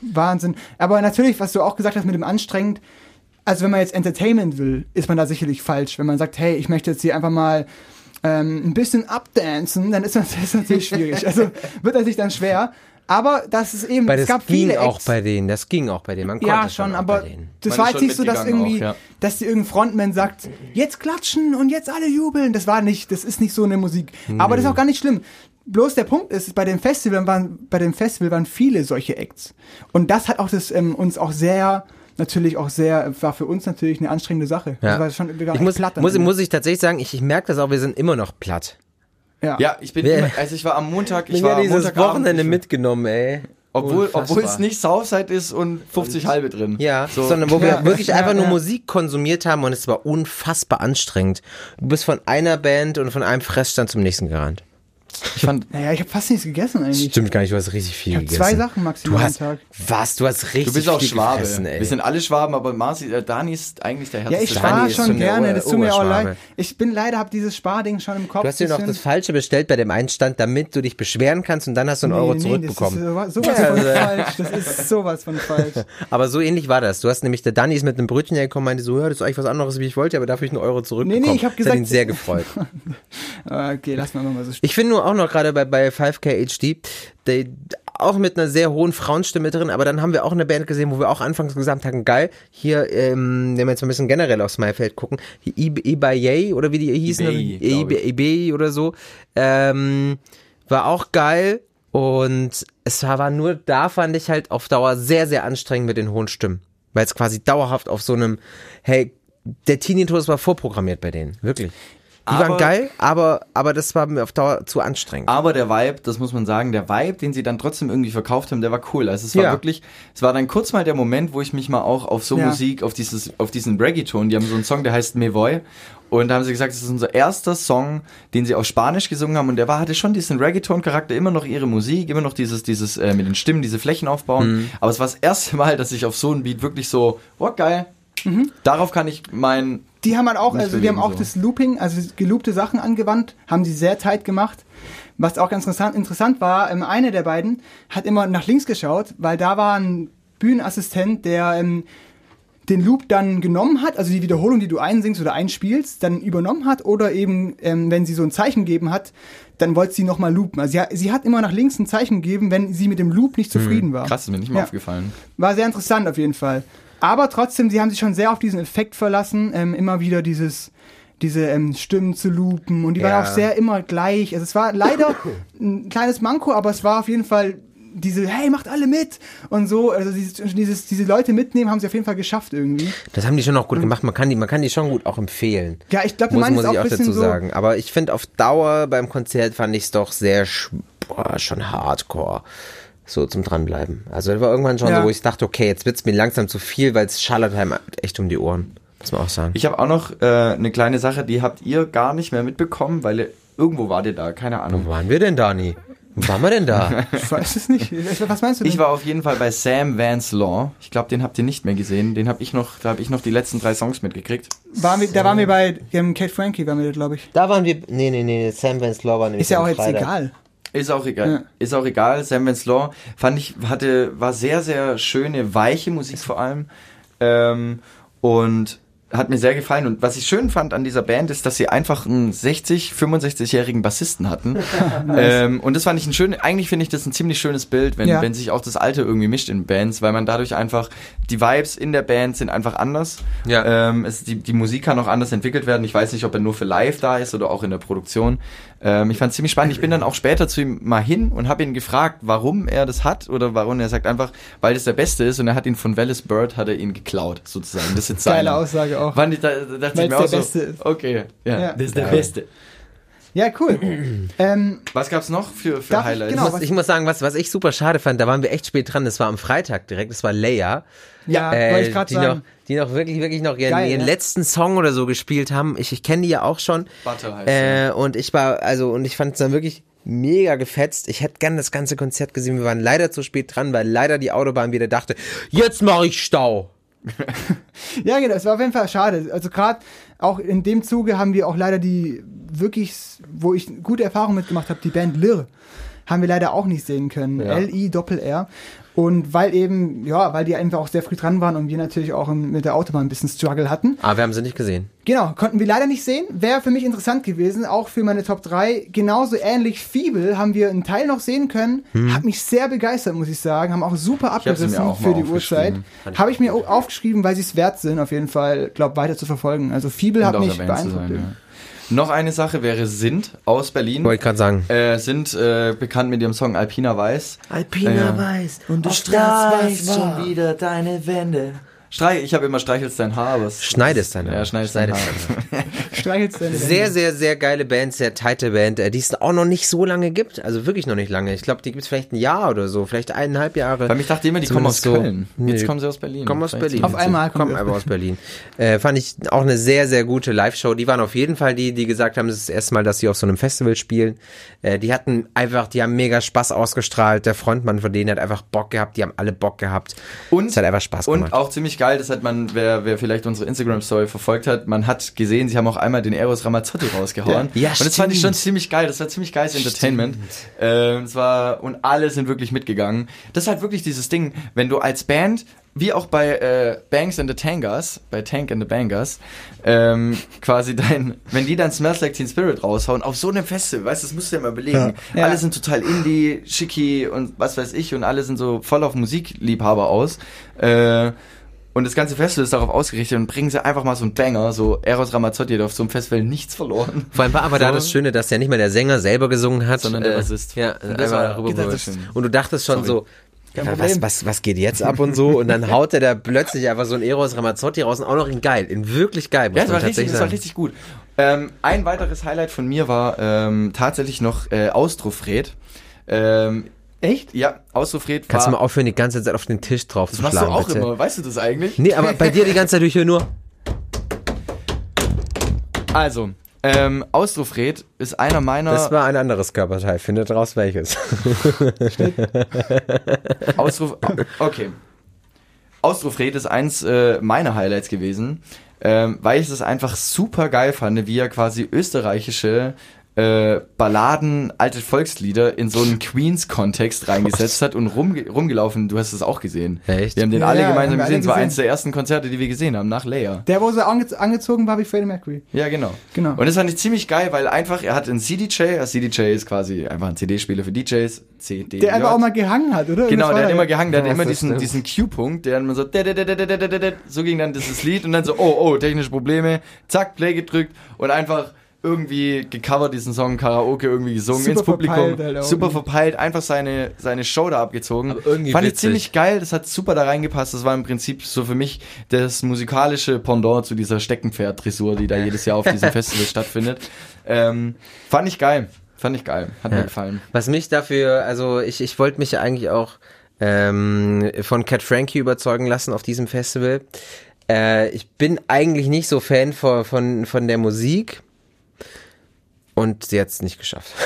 Wahnsinn. Aber natürlich, was du auch gesagt hast mit dem anstrengend, also wenn man jetzt Entertainment will, ist man da sicherlich falsch. Wenn man sagt, hey, ich möchte jetzt hier einfach mal ähm, ein bisschen updancen, dann ist das, das ist natürlich schwierig. Also wird natürlich dann schwer. Aber das ist eben, Weil es das gab ging viele auch Acts. bei denen, das ging auch bei denen. Man Ja, schon, auch aber bei denen. das war jetzt schon nicht so, dass irgendwie, auch, ja. dass die irgendein Frontman sagt, jetzt klatschen und jetzt alle jubeln. Das war nicht, das ist nicht so eine Musik. Aber das ist auch gar nicht schlimm. Bloß der Punkt ist, bei dem Festival waren, bei dem Festival waren viele solche Acts. Und das hat auch das, ähm, uns auch sehr, natürlich auch sehr, war für uns natürlich eine anstrengende Sache. Ja. Das war schon, wir waren Ich muss, platt muss, muss ich tatsächlich sagen, ich, ich merke das auch, wir sind immer noch platt. Ja. Ja, ich bin immer, also ich war am Montag, ich Ich war ja am dieses Montagabend, Wochenende ich- mitgenommen, ey. Obwohl, obwohl es nicht Southside ist und 50 halbe drin. Ja, so. sondern wo wir Ja, wirklich ja, einfach nur. Musik konsumiert haben und es war unfassbar anstrengend. Du bist von einer Band und von einem Fressstand zum nächsten gerannt. Ich fand, Naja, ich habe fast nichts gegessen eigentlich. Stimmt gar nicht, du hast richtig viel Ich hab gegessen. zwei Sachen maximal du hast, am Tag. Was? Du hast richtig du bist auch viel Schwabe. gefressen. Wir sind alle Schwaben, aber Marci, äh, Dani ist eigentlich der Ja, härteste. ich Dani spare schon gerne, das tut mir auch leid. Ich bin leider, habe dieses Sparding schon im Kopf. Du hast dir noch das Falsche bestellt bei dem einen Stand, damit du dich beschweren kannst und dann hast du einen Euro Nee, nee, zurückbekommen. Das ist sowas, Ja, von also- falsch. Das ist sowas von falsch. Aber so ähnlich war das. Du hast nämlich, der Danny ist mit einem Brötchen hergekommen, meinte so, ja, das ist eigentlich was anderes, wie ich wollte, aber dafür ich einen Euro zurückbekommen. Nee, nee, ich hab Das hat gesagt- ihn sehr gefreut. Okay, lass mal mal so stehen. Ich finde nur auch noch gerade bei, bei 5K HD, die, auch mit einer sehr hohen Frauenstimme drin, aber dann haben wir auch eine Band gesehen, wo wir auch anfangs gesagt haben, geil, hier, ähm, wenn wir jetzt mal ein bisschen generell aufs Maifeld gucken, Ibaye oder wie die hießen. Ebay oder so, ähm, war auch geil und es war, war nur da fand ich halt auf Dauer sehr, sehr anstrengend mit den hohen Stimmen, weil es quasi dauerhaft auf so einem, hey, der Tinnitus war vorprogrammiert bei denen, wirklich. Die waren Aber- geil, aber, aber das war mir auf Dauer zu anstrengend. Aber der Vibe, das muss man sagen, der Vibe, den sie dann trotzdem irgendwie verkauft haben, der war cool. Also es war Ja. wirklich, es war dann kurz mal der Moment, wo ich mich mal auch auf so Ja. Musik, auf dieses, auf diesen Reggaeton, die haben so einen Song, der heißt Me Voy. Und da haben sie gesagt, das ist unser erster Song, den sie auf Spanisch gesungen haben. Und der war, hatte schon diesen Reggaeton-Charakter, immer noch ihre Musik, immer noch dieses, dieses, äh, mit den Stimmen, diese Flächen aufbauen. Mhm. Aber es war das erste Mal, dass ich auf so einen Beat wirklich so, oh geil. Darauf kann ich mein, Die haben halt auch, also die haben auch so. das Looping, also geloopte Sachen angewandt, haben sie sehr tight gemacht. Was auch ganz interessant, interessant war, ähm, eine der beiden hat immer nach links geschaut, weil da war ein Bühnenassistent, der ähm, den Loop dann genommen hat, also die Wiederholung, die du einsingst oder einspielst, dann übernommen hat oder eben, ähm, wenn sie so ein Zeichen gegeben hat, dann wollte sie nochmal loopen. Also sie, hat- sie hat immer nach links ein Zeichen gegeben, wenn sie mit dem Loop nicht zufrieden war. krass, ist mir nicht mal Ja. aufgefallen. War sehr interessant auf jeden Fall. Aber trotzdem, sie haben sich schon sehr auf diesen Effekt verlassen, ähm, immer wieder dieses, diese ähm, Stimmen zu loopen und die Ja. waren auch sehr immer gleich. Also es war leider ein kleines Manko, aber es war auf jeden Fall diese, hey, macht alle mit und so, also dieses, dieses, diese Leute mitnehmen, haben sie auf jeden Fall geschafft irgendwie. Das haben die schon auch gut gemacht. Man kann die, man kann die schon gut auch empfehlen. Ja, ich glaube, Muss, muss auch ich auch dazu so, sagen. Aber ich finde auf Dauer beim Konzert fand ich es doch sehr, boah, schon hardcore. So zum dranbleiben. Also das war irgendwann schon Ja. so, wo ich dachte, okay, jetzt wird's mir langsam zu viel, weil es schallert einem echt um die Ohren. Muss man auch sagen. Ich habe auch noch äh, eine kleine Sache, die habt ihr gar nicht mehr mitbekommen, weil ihr, irgendwo wart ihr da, keine Ahnung. Wo waren wir denn, Dani? Wo waren wir denn da? ich weiß es nicht. Was meinst du denn? Ich war auf jeden Fall bei Sam Vance Law. Ich glaube, den habt ihr nicht mehr gesehen. Den habe ich noch, da habe ich noch die letzten drei Songs mitgekriegt. waren wir, da waren wir bei ähm, Kate Frankie, waren wir, glaube ich. da waren wir, nee, nee, nee, Sam Vance Law war nämlich Ist ja auch jetzt Freitag. egal. Ist auch egal. Ja. Ist auch egal. Sam Vance Law fand ich, hatte, war sehr, sehr schöne, weiche Musik vor allem. Ähm, und hat mir sehr gefallen. Und was ich schön fand an dieser Band ist, dass sie einfach einen 60, 65-jährigen Bassisten hatten. ähm, und das fand ich ein schön, eigentlich finde ich das ein ziemlich schönes Bild, wenn, Ja. wenn sich auch das Alter irgendwie mischt in Bands, weil man dadurch einfach, die Vibes in der Band sind einfach anders. Ja. Ähm, es, die, die Musik kann auch anders entwickelt werden. Ich weiß nicht, ob er nur für live da ist oder auch in der Produktion. Ähm, ich fand es ziemlich spannend. Ich bin dann auch später zu ihm mal hin und habe ihn gefragt, warum er das hat oder warum er sagt einfach, weil das der Beste ist und er hat ihn von Wallace Bird hat er ihn geklaut sozusagen. Das ist jetzt Geile. Aussage auch. Fand ich, da, da dachte Weil's ich mir der auch so, Beste ist. okay, ja, Ja. das ist der Beste. Ja, cool. ähm, Was gab's noch für, für ich- Highlights? genau, Ich muss, ich muss sagen, was, was ich super schade fand, da waren wir echt spät dran, das war am Freitag direkt, das war Leia. Ja, äh, wollte ich gerade die sagen. noch, die noch wirklich, wirklich noch ihren, Geil, ihren ja. letzten Song oder so gespielt haben. Ich, ich kenne die ja auch schon. Butter heißt äh, Und ich war, also, und ich fand es dann wirklich mega gefetzt. Ich hätte gern das ganze Konzert gesehen. Wir waren leider zu spät dran, weil leider die Autobahn wieder dachte, jetzt mache ich Stau. Ja, genau, es war auf jeden Fall schade. Also gerade auch in dem Zuge haben wir auch leider die wirklich, wo ich gute Erfahrungen mitgemacht habe, die Band Lirr, haben wir leider auch nicht sehen können. Ja. L-I-Doppel-R. Und weil eben, ja, weil die einfach auch sehr früh dran waren und wir natürlich auch mit der Autobahn ein bisschen Struggle hatten. Aber wir haben sie nicht gesehen. Genau, konnten wir leider nicht sehen. Wäre für mich interessant gewesen, auch für meine Top 3. Genauso ähnlich Feeble haben wir einen Teil noch sehen können. Hat mich sehr begeistert, muss ich sagen. Haben auch super Hm. Abgerissen auch für die Uhrzeit. Habe ich mir au- aufgeschrieben, weil sie es wert sind, auf jeden Fall, glaube weiter zu verfolgen. Also Und hat mich beeindruckt. sein, ja. Noch eine Sache wäre Sind aus Berlin. Wollte ich gerade sagen. Äh, sind äh, bekannt mit ihrem Song Alpina Weiß. Alpina Äh, weiß und du das schon wieder deine Wände. Streich, ich habe immer streichelst dein Haar, aber es- Schneidest dein Haar. Ja, schneidest dein Haar. Streichelst deine Sehr, Hände. sehr, sehr geile Band, sehr tighte Band, äh, die es auch noch nicht so lange gibt. Also wirklich noch nicht lange. Ich glaube, die gibt es vielleicht ein Jahr oder so, vielleicht eineinhalb Jahre. Weil ich dachte immer, die kommen aus Zumindest Köln. Nee, Jetzt kommen sie aus Berlin. Kommen aus Vielleicht Berlin. Auf einmal kommen kommen wir aus aber aus Berlin. Äh, fand ich auch eine sehr, sehr gute Live-Show. Die waren auf jeden Fall die, die gesagt haben, das ist das erste Mal, dass sie auf so einem Festival spielen. Äh, die hatten einfach, die haben mega Spaß ausgestrahlt. Der Frontmann von denen hat einfach Bock gehabt. Die haben alle Bock gehabt. Und, es hat einfach Spaß und gemacht. auch ziemlich geil, das hat man, wer, wer vielleicht unsere Instagram-Story verfolgt hat, man hat gesehen, sie haben auch einmal den Eros Ramazzotti rausgehauen. Ja, und das fand ich schon stimmt. ziemlich geil, das war ziemlich geiles Entertainment. Ähm, es war, und alle sind wirklich mitgegangen. Das ist halt wirklich dieses Ding, wenn du als Band, wie auch bei äh, Banks and the Tangas, bei Tank and the Bangers, ähm, quasi dein, wenn die dann Smells Like Teen Spirit raushauen, auf so einem Festival, weißt du, das musst du dir mal belegen. Ja. Alle sind total Indie, schicki und was weiß ich und alle sind so voll auf Musikliebhaber aus. Äh, und das ganze Festival ist darauf ausgerichtet und bringen sie einfach mal so einen Banger, so Eros Ramazzotti hat auf so einem Festival nichts verloren. Vor allem war aber da So. das Schöne, dass ja nicht mal der Sänger selber gesungen hat, Sondern der Bassist. Ja, Und das war- darüber das Und du dachtest schon Sorry. so, ja, was, was, was geht jetzt ab und so? Und dann haut er da plötzlich einfach so ein Eros Ramazzotti raus und auch noch in geil, in wirklich geil, muss Ja, das man war richtig, das war richtig gut. Ähm, ein weiteres Highlight von mir war ähm, tatsächlich noch äh, Austrofred. Ähm, Echt? ja, Austrofred Kannst du mal war... aufhören, die ganze Zeit auf den Tisch drauf Das zu machst du schlagen, auch bitte? immer, weißt du das eigentlich? Nee, aber bei dir die ganze Zeit, ich höre nur, Also, ähm, Austrofred ist einer meiner... das war ein anderes Körperteil, findet raus welches. Ausruf. Okay. Austrofred ist eins äh, meiner Highlights gewesen, ähm, weil ich es einfach super geil fand, wie er quasi österreichische äh, Balladen, alte Volkslieder in so einen Queens-Kontext reingesetzt hat und rumge rumgelaufen. Du hast es auch gesehen. Echt? Wir haben den Ja, alle ja, gemeinsam gesehen. Es war eins der ersten Konzerte, die wir gesehen haben, nach Leia. Der, wo sie ange angezogen war wie Freddie Mercury. Ja, genau. Genau. Und das fand ich ziemlich geil, weil einfach, er hat einen CDJ, also CDJ ist quasi einfach ein CD-Spieler für DJs, CD. Der einfach auch mal gehangen hat, oder? Genau, der hat immer gehangen, der hat Ja, immer das diesen, diesen Q-Punkt, der dann immer so, so ging dann dieses Lied und dann so, oh, oh, technische Probleme, zack, Play gedrückt und einfach irgendwie gecovert diesen Song, Karaoke irgendwie gesungen Super ins Publikum, verpeilt super verpeilt, einfach seine, seine Show da abgezogen. Aber irgendwie Fand ich witzig. ziemlich geil, das hat super da reingepasst, das war im Prinzip so für mich das musikalische Pendant zu dieser Steckenpferd-Dressur, die da jedes Jahr auf diesem Festival stattfindet. Ähm, fand ich geil, fand ich geil, hat mir gefallen. Was mich dafür, also ich, ich wollte mich eigentlich auch ähm, von Cat Frankie überzeugen lassen auf diesem Festival. Äh, ich bin eigentlich nicht so Fan von, von, von der Musik und sie hat es nicht geschafft.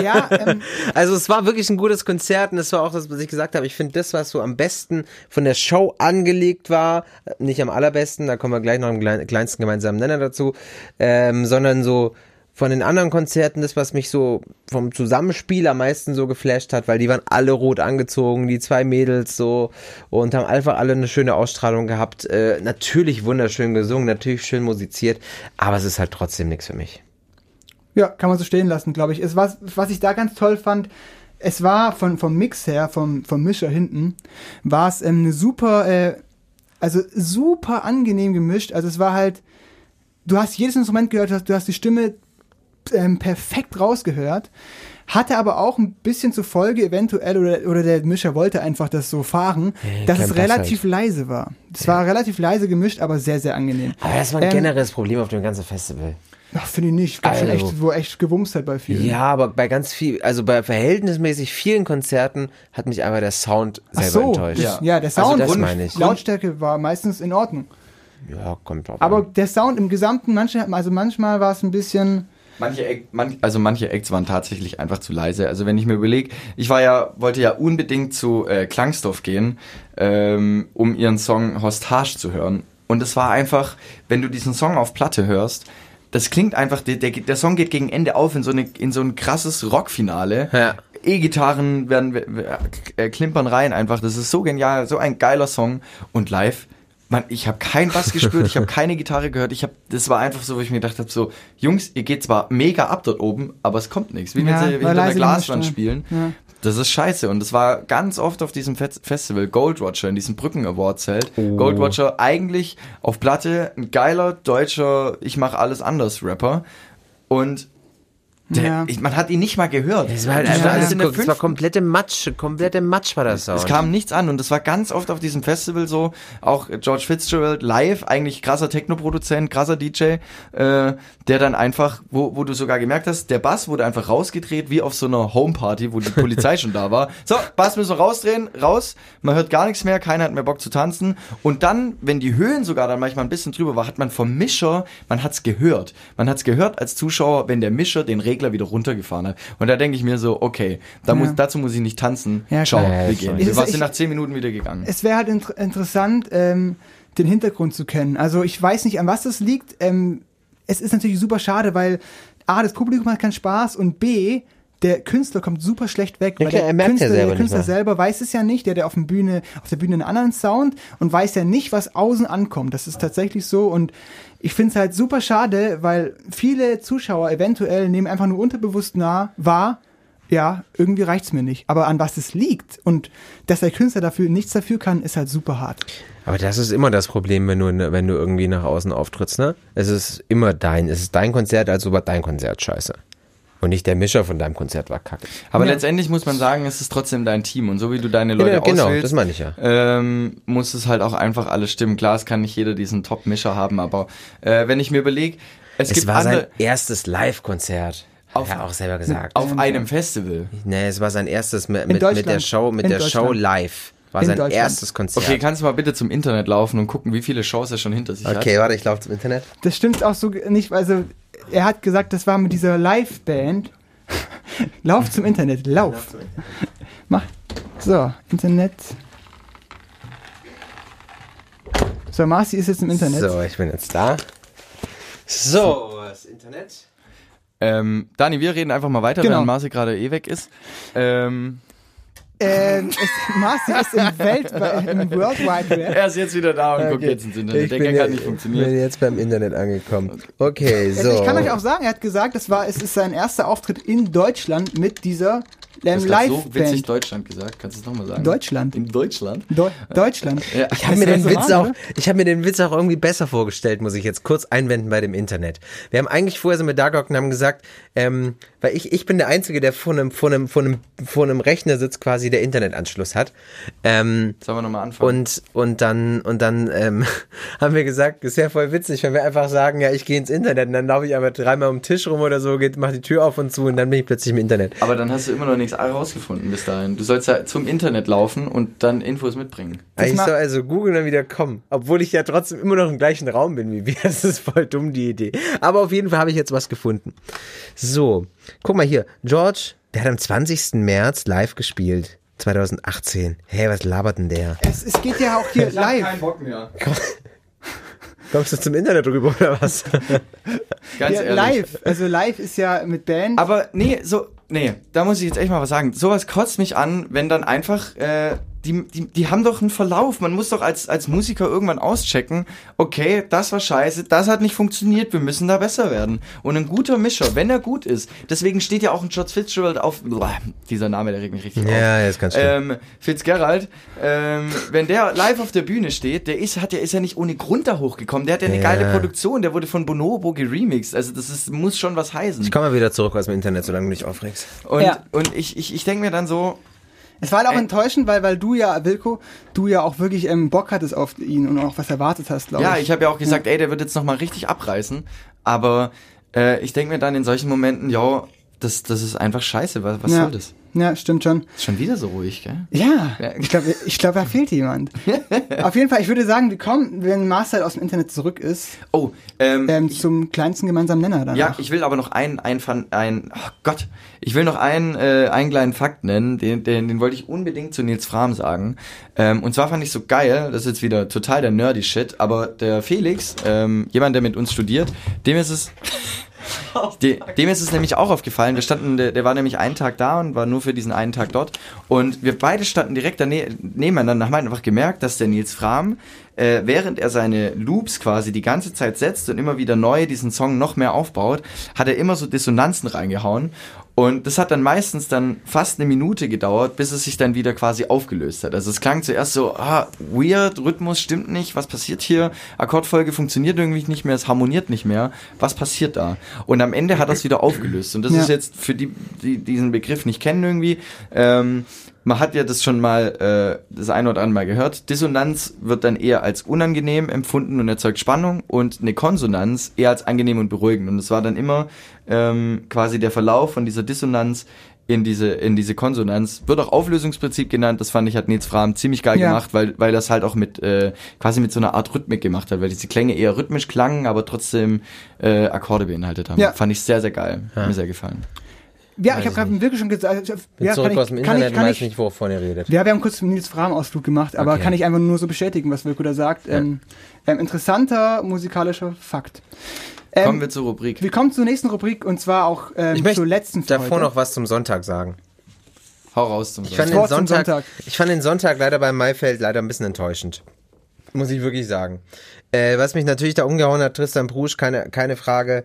Ja, ähm, Also es war wirklich ein gutes Konzert und es war auch das, was ich gesagt habe. Ich finde das, was so am besten von der Show angelegt war, nicht am allerbesten, da kommen wir gleich noch im klein- kleinsten gemeinsamen Nenner dazu, ähm, sondern so von den anderen Konzerten, das, was mich so vom Zusammenspiel am meisten so geflasht hat, weil die waren alle rot angezogen, die zwei Mädels so und haben einfach alle eine schöne Ausstrahlung gehabt. Äh, natürlich wunderschön gesungen, natürlich schön musiziert, aber es ist halt trotzdem nichts für mich. Ja, kann man so stehen lassen, glaube ich. Es war, was ich da ganz toll fand, es war von, vom Mix her, vom, vom Mischer hinten, war es ähm, eine super, äh, also super angenehm gemischt. Also es war halt, du hast jedes Instrument gehört, du hast, du hast die Stimme ähm, perfekt rausgehört. Hatte aber auch ein bisschen zur Folge eventuell, oder, oder der Mischer wollte einfach das so fahren, dass kein es relativ leise war. Es war relativ leise gemischt, aber sehr, sehr angenehm. Aber das war ein Ähm, generelles Problem auf dem ganzen Festival. Ach, finde ich nicht. Gab schon Also. echt, wo echt gewumst hat bei vielen. Ja, aber bei ganz viel, also bei verhältnismäßig vielen Konzerten hat mich aber der Sound Ach selber so, enttäuscht. das, ja, der Also Sound und meine ich. Lautstärke war meistens in Ordnung. Ja, kommt drauf Aber an. der Sound im Gesamten, manche, also manchmal war es ein bisschen. Manche, man, also manche Acts waren tatsächlich einfach zu leise. Also wenn ich mir überlege, ich war ja, wollte ja unbedingt zu äh, Klangstoff gehen, ähm, um ihren Song Hostage zu hören. Und es war einfach, wenn du diesen Song auf Platte hörst, das klingt einfach, der, der, der Song geht gegen Ende auf in so, eine, in so ein krasses Rockfinale. Ja. E-Gitarren werden äh, klimpern rein einfach. Das ist so genial, so ein geiler Song. Und live, man, ich habe keinen Bass gespürt, ich habe keine Gitarre gehört. Ich habe, das war einfach so, wo ich mir gedacht habe, so Jungs, ihr geht zwar mega ab dort oben, aber es kommt nichts. Wie wenn Ja, sie war hinter einer Glaswand spielen. ja. Das ist scheiße und das war ganz oft auf diesem Fe- Festival Gold Roger in diesem Brücken Award Zelt. Oh. Gold Roger eigentlich auf Platte ein geiler deutscher ich mach alles anders Rapper und der, Ja. ich, man hat ihn nicht mal gehört. Es war halt Das einfach alles in der es war komplette Matsch, komplette Matsch war das Sound. es kam nichts an und es war ganz oft auf diesem Festival so, auch George Fitzgerald live, eigentlich krasser Techno-Produzent, krasser DJ, äh, der dann einfach, wo, wo du sogar gemerkt hast, der Bass wurde einfach rausgedreht, wie auf so einer Homeparty, wo die Polizei schon da war. So, Bass müssen wir rausdrehen, raus, man hört gar nichts mehr, keiner hat mehr Bock zu tanzen. Und dann, wenn die Höhen sogar dann manchmal ein bisschen drüber war, hat man vom Mischer, man hat's gehört. Man hat's gehört als Zuschauer, wenn der Mischer den Regler wieder runtergefahren hat. Und da denke ich mir so, okay, da muss, dazu muss ich nicht tanzen. Ja, Ciao, klar. wir Ja, gehen. Wir ich- sind nach zehn Minuten wieder gegangen. Es wäre halt int interessant, ähm, den Hintergrund zu kennen. Also ich weiß nicht, an was das liegt. Ähm, es ist natürlich super schade, weil A, das Publikum hat keinen Spaß und B, der Künstler kommt super schlecht weg, Ja, weil klar, der er merkt ja Künstler, selber der Künstler selber weiß es ja nicht, der hat ja auf, der Bühne, auf der Bühne einen anderen Sound und weiß ja nicht, was außen ankommt. Das ist tatsächlich so und ich finde es halt super schade, weil viele Zuschauer eventuell nehmen einfach nur unterbewusst nah wahr, ja, irgendwie reicht's mir nicht. Aber an was es liegt und dass der Künstler dafür nichts dafür kann, ist halt super hart. Aber das ist immer das Problem, wenn du, wenn du irgendwie nach außen auftrittst, ne? Es ist immer dein, es ist dein Konzert, also war dein Konzert scheiße. Und nicht der Mischer von deinem Konzert war kacke. Aber Ja. letztendlich muss man sagen, es ist trotzdem dein Team. Und so wie du deine Leute Ja, genau, auswählst, das meine ich ja. ähm, muss es halt auch einfach alles stimmen. Klar, es kann nicht jeder diesen Top-Mischer haben, aber äh, wenn ich mir überlege, es, Es gibt war sein erstes Live-Konzert. Auf- Hat er auch selber gesagt. auf einem Festival. Nee, es war sein erstes mit, mit, mit der. Show, mit In der Show live. War In sein erstes Konzert. Okay, kannst du mal bitte zum Internet laufen und gucken, wie viele Shows er schon hinter sich Okay, hat? warte, ich laufe zum Internet. Das stimmt auch so nicht, also er hat gesagt, das war mit dieser Live-Band. lauf zum Internet, lauf. Mach. So, Internet. So, Marci ist jetzt im Internet. So, ich bin jetzt da. So, das Internet. Ähm, Dani, wir reden einfach mal weiter, Genau. während Marci gerade eh weg ist. Ähm, Ähm, es, Marci ist im Welt, im World Wide Web. er ist jetzt wieder da und guckt Okay. jetzt ins Internet. Ich Der bin, hat nicht bin funktioniert. jetzt beim Internet angekommen. Okay, so. Ich kann euch auch sagen, er hat gesagt, es war, es ist sein erster Auftritt in Deutschland mit dieser Du hast so witzig. Deutschland gesagt. Kannst du es nochmal sagen? Deutschland. In Deutschland? Deu Deutschland. Ja. Ich habe mir, den ist so Witz auch, ich hab mir den Witz auch irgendwie besser vorgestellt, muss ich jetzt kurz einwenden bei dem Internet. Wir haben eigentlich vorher sind wir da gehockt und haben gesagt, ähm, weil ich, ich bin der Einzige, der vor einem, vor einem, vor einem, vor einem Rechner sitzt, quasi der Internetanschluss hat. Ähm, Sollen wir nochmal anfangen? und, und dann, und dann ähm, haben wir gesagt, es wäre voll witzig, wenn wir einfach sagen, ja, ich gehe ins Internet und dann laufe ich aber dreimal um den Tisch rum oder so, geht, mach die Tür auf und zu und dann bin ich plötzlich im Internet. Aber dann hast du immer noch nichts herausgefunden bis dahin. Du sollst ja zum Internet laufen und dann Infos mitbringen. Ich soll also googeln und dann wieder kommen. Obwohl ich ja trotzdem immer noch im gleichen Raum bin wie wir. Das ist voll dumm, die Idee. Aber auf jeden Fall habe ich jetzt was gefunden. So, guck mal hier. George, der hat am 20. März live gespielt. 2018. Hä, was labert denn der? Es, es geht ja auch hier live. Bock mehr. Kommst du zum Internet rüber oder was? Ganz Ja, ehrlich. live. Also live ist ja mit Band. Aber nee, so, nee, da muss ich jetzt echt mal was sagen. Sowas kotzt mich an, wenn dann einfach, äh, die, die, die haben doch einen Verlauf. Man muss doch als, als Musiker irgendwann auschecken, okay, das war scheiße, das hat nicht funktioniert, wir müssen da besser werden. Und ein guter Mischer, wenn er gut ist, deswegen steht ja auch ein George Fitzgerald auf, Boah, dieser Name, der regt mich richtig auf. Ja, ja, ist ganz schlimm. Ähm, Fitzgerald, ähm, wenn der live auf der Bühne steht, der ist, hat ja, ist ja nicht ohne Grund da hochgekommen. Der hat ja eine Ja. geile Produktion, der wurde von Bonobo geremixed. Also das ist, muss schon was heißen. Ich komme mal wieder zurück aus dem Internet, solange du dich aufregst. Und, Ja. und ich, ich, ich denke mir dann so, es war halt auch Ey. enttäuschend, weil, weil du ja, Wilko, du ja auch wirklich ähm, Bock hattest auf ihn und auch was erwartet hast, glaube ja, ich. ich habe ja auch gesagt, ey, der wird jetzt nochmal richtig abreißen. Aber äh, ich denke mir dann in solchen Momenten, ja, das, das ist einfach scheiße. Was, was Ja. soll das? Ja, stimmt schon. Ist schon wieder so ruhig, gell? Ja, ich glaube, ich glaub, da fehlt jemand. Auf jeden Fall, ich würde sagen, wir kommen, wenn Marcel aus dem Internet zurück ist, Oh, ähm, ähm, zum kleinsten gemeinsamen Nenner danach. Ja, ich will aber noch einen, einen, ein, oh Gott, ich will noch einen, äh, einen kleinen Fakt nennen, den, den, den wollte ich unbedingt zu Nils Fram sagen. Ähm, und zwar fand ich so geil, das ist jetzt wieder total der nerdy Shit, aber der Felix, ähm, jemand, der mit uns studiert, dem ist es, De, dem ist es nämlich auch aufgefallen. Wir standen, der, der war nämlich einen Tag da und war nur für diesen einen Tag dort. Und wir beide standen direkt dane nebeneinander haben einfach gemerkt, dass der Nils Fram, äh, während er seine Loops quasi die ganze Zeit setzt und immer wieder neu diesen Song noch mehr aufbaut, hat er immer so Dissonanzen reingehauen. Und das hat dann meistens dann fast eine Minute gedauert, bis es sich dann wieder quasi aufgelöst hat. Also es klang zuerst so, ah, weird, Rhythmus stimmt nicht, was passiert hier? Akkordfolge funktioniert irgendwie nicht mehr, es harmoniert nicht mehr. Was passiert da? Und am Ende hat es wieder aufgelöst. Und das Ja. ist jetzt für die, die diesen Begriff nicht kennen irgendwie. Ähm, man hat ja das schon mal äh, das eine oder andere Mal gehört. Dissonanz wird dann eher als unangenehm empfunden und erzeugt Spannung und eine Konsonanz eher als angenehm und beruhigend. Und es war dann immer ähm, quasi der Verlauf von dieser Dissonanz in diese in diese Konsonanz wird auch Auflösungsprinzip genannt. Das fand ich hat Nils Fram ziemlich geil Ja. gemacht, weil weil das halt auch mit äh, quasi mit so einer Art Rhythmik gemacht hat, weil diese Klänge eher rhythmisch klangen, aber trotzdem äh, Akkorde beinhaltet haben. Ja. Fand ich sehr sehr geil, hat mir sehr gefallen. Ja, ich habe gerade wirklich schon gesagt. Bin ja, zurück kann aus ich, dem kann Internet ich, kann weiß ich, nicht, wovon ihr redet. Ja, wir haben kurz einen Nils Fram-Ausflug gemacht, aber Okay. kann ich einfach nur so bestätigen, was Wilko da sagt. Ähm, ähm, interessanter musikalischer Fakt. Ähm, Kommen wir zur Rubrik. wir kommen zur nächsten Rubrik und zwar auch ähm, Ich möchte zur letzten für davor noch was zum Sonntag sagen. Hau raus zum Ich fand, Sonntag, Sonntag. ich fand den Sonntag leider beim Maifeld leider ein bisschen enttäuschend. Muss ich wirklich sagen. Äh, was mich natürlich da umgehauen hat, Tristan Brusch, keine, keine Frage.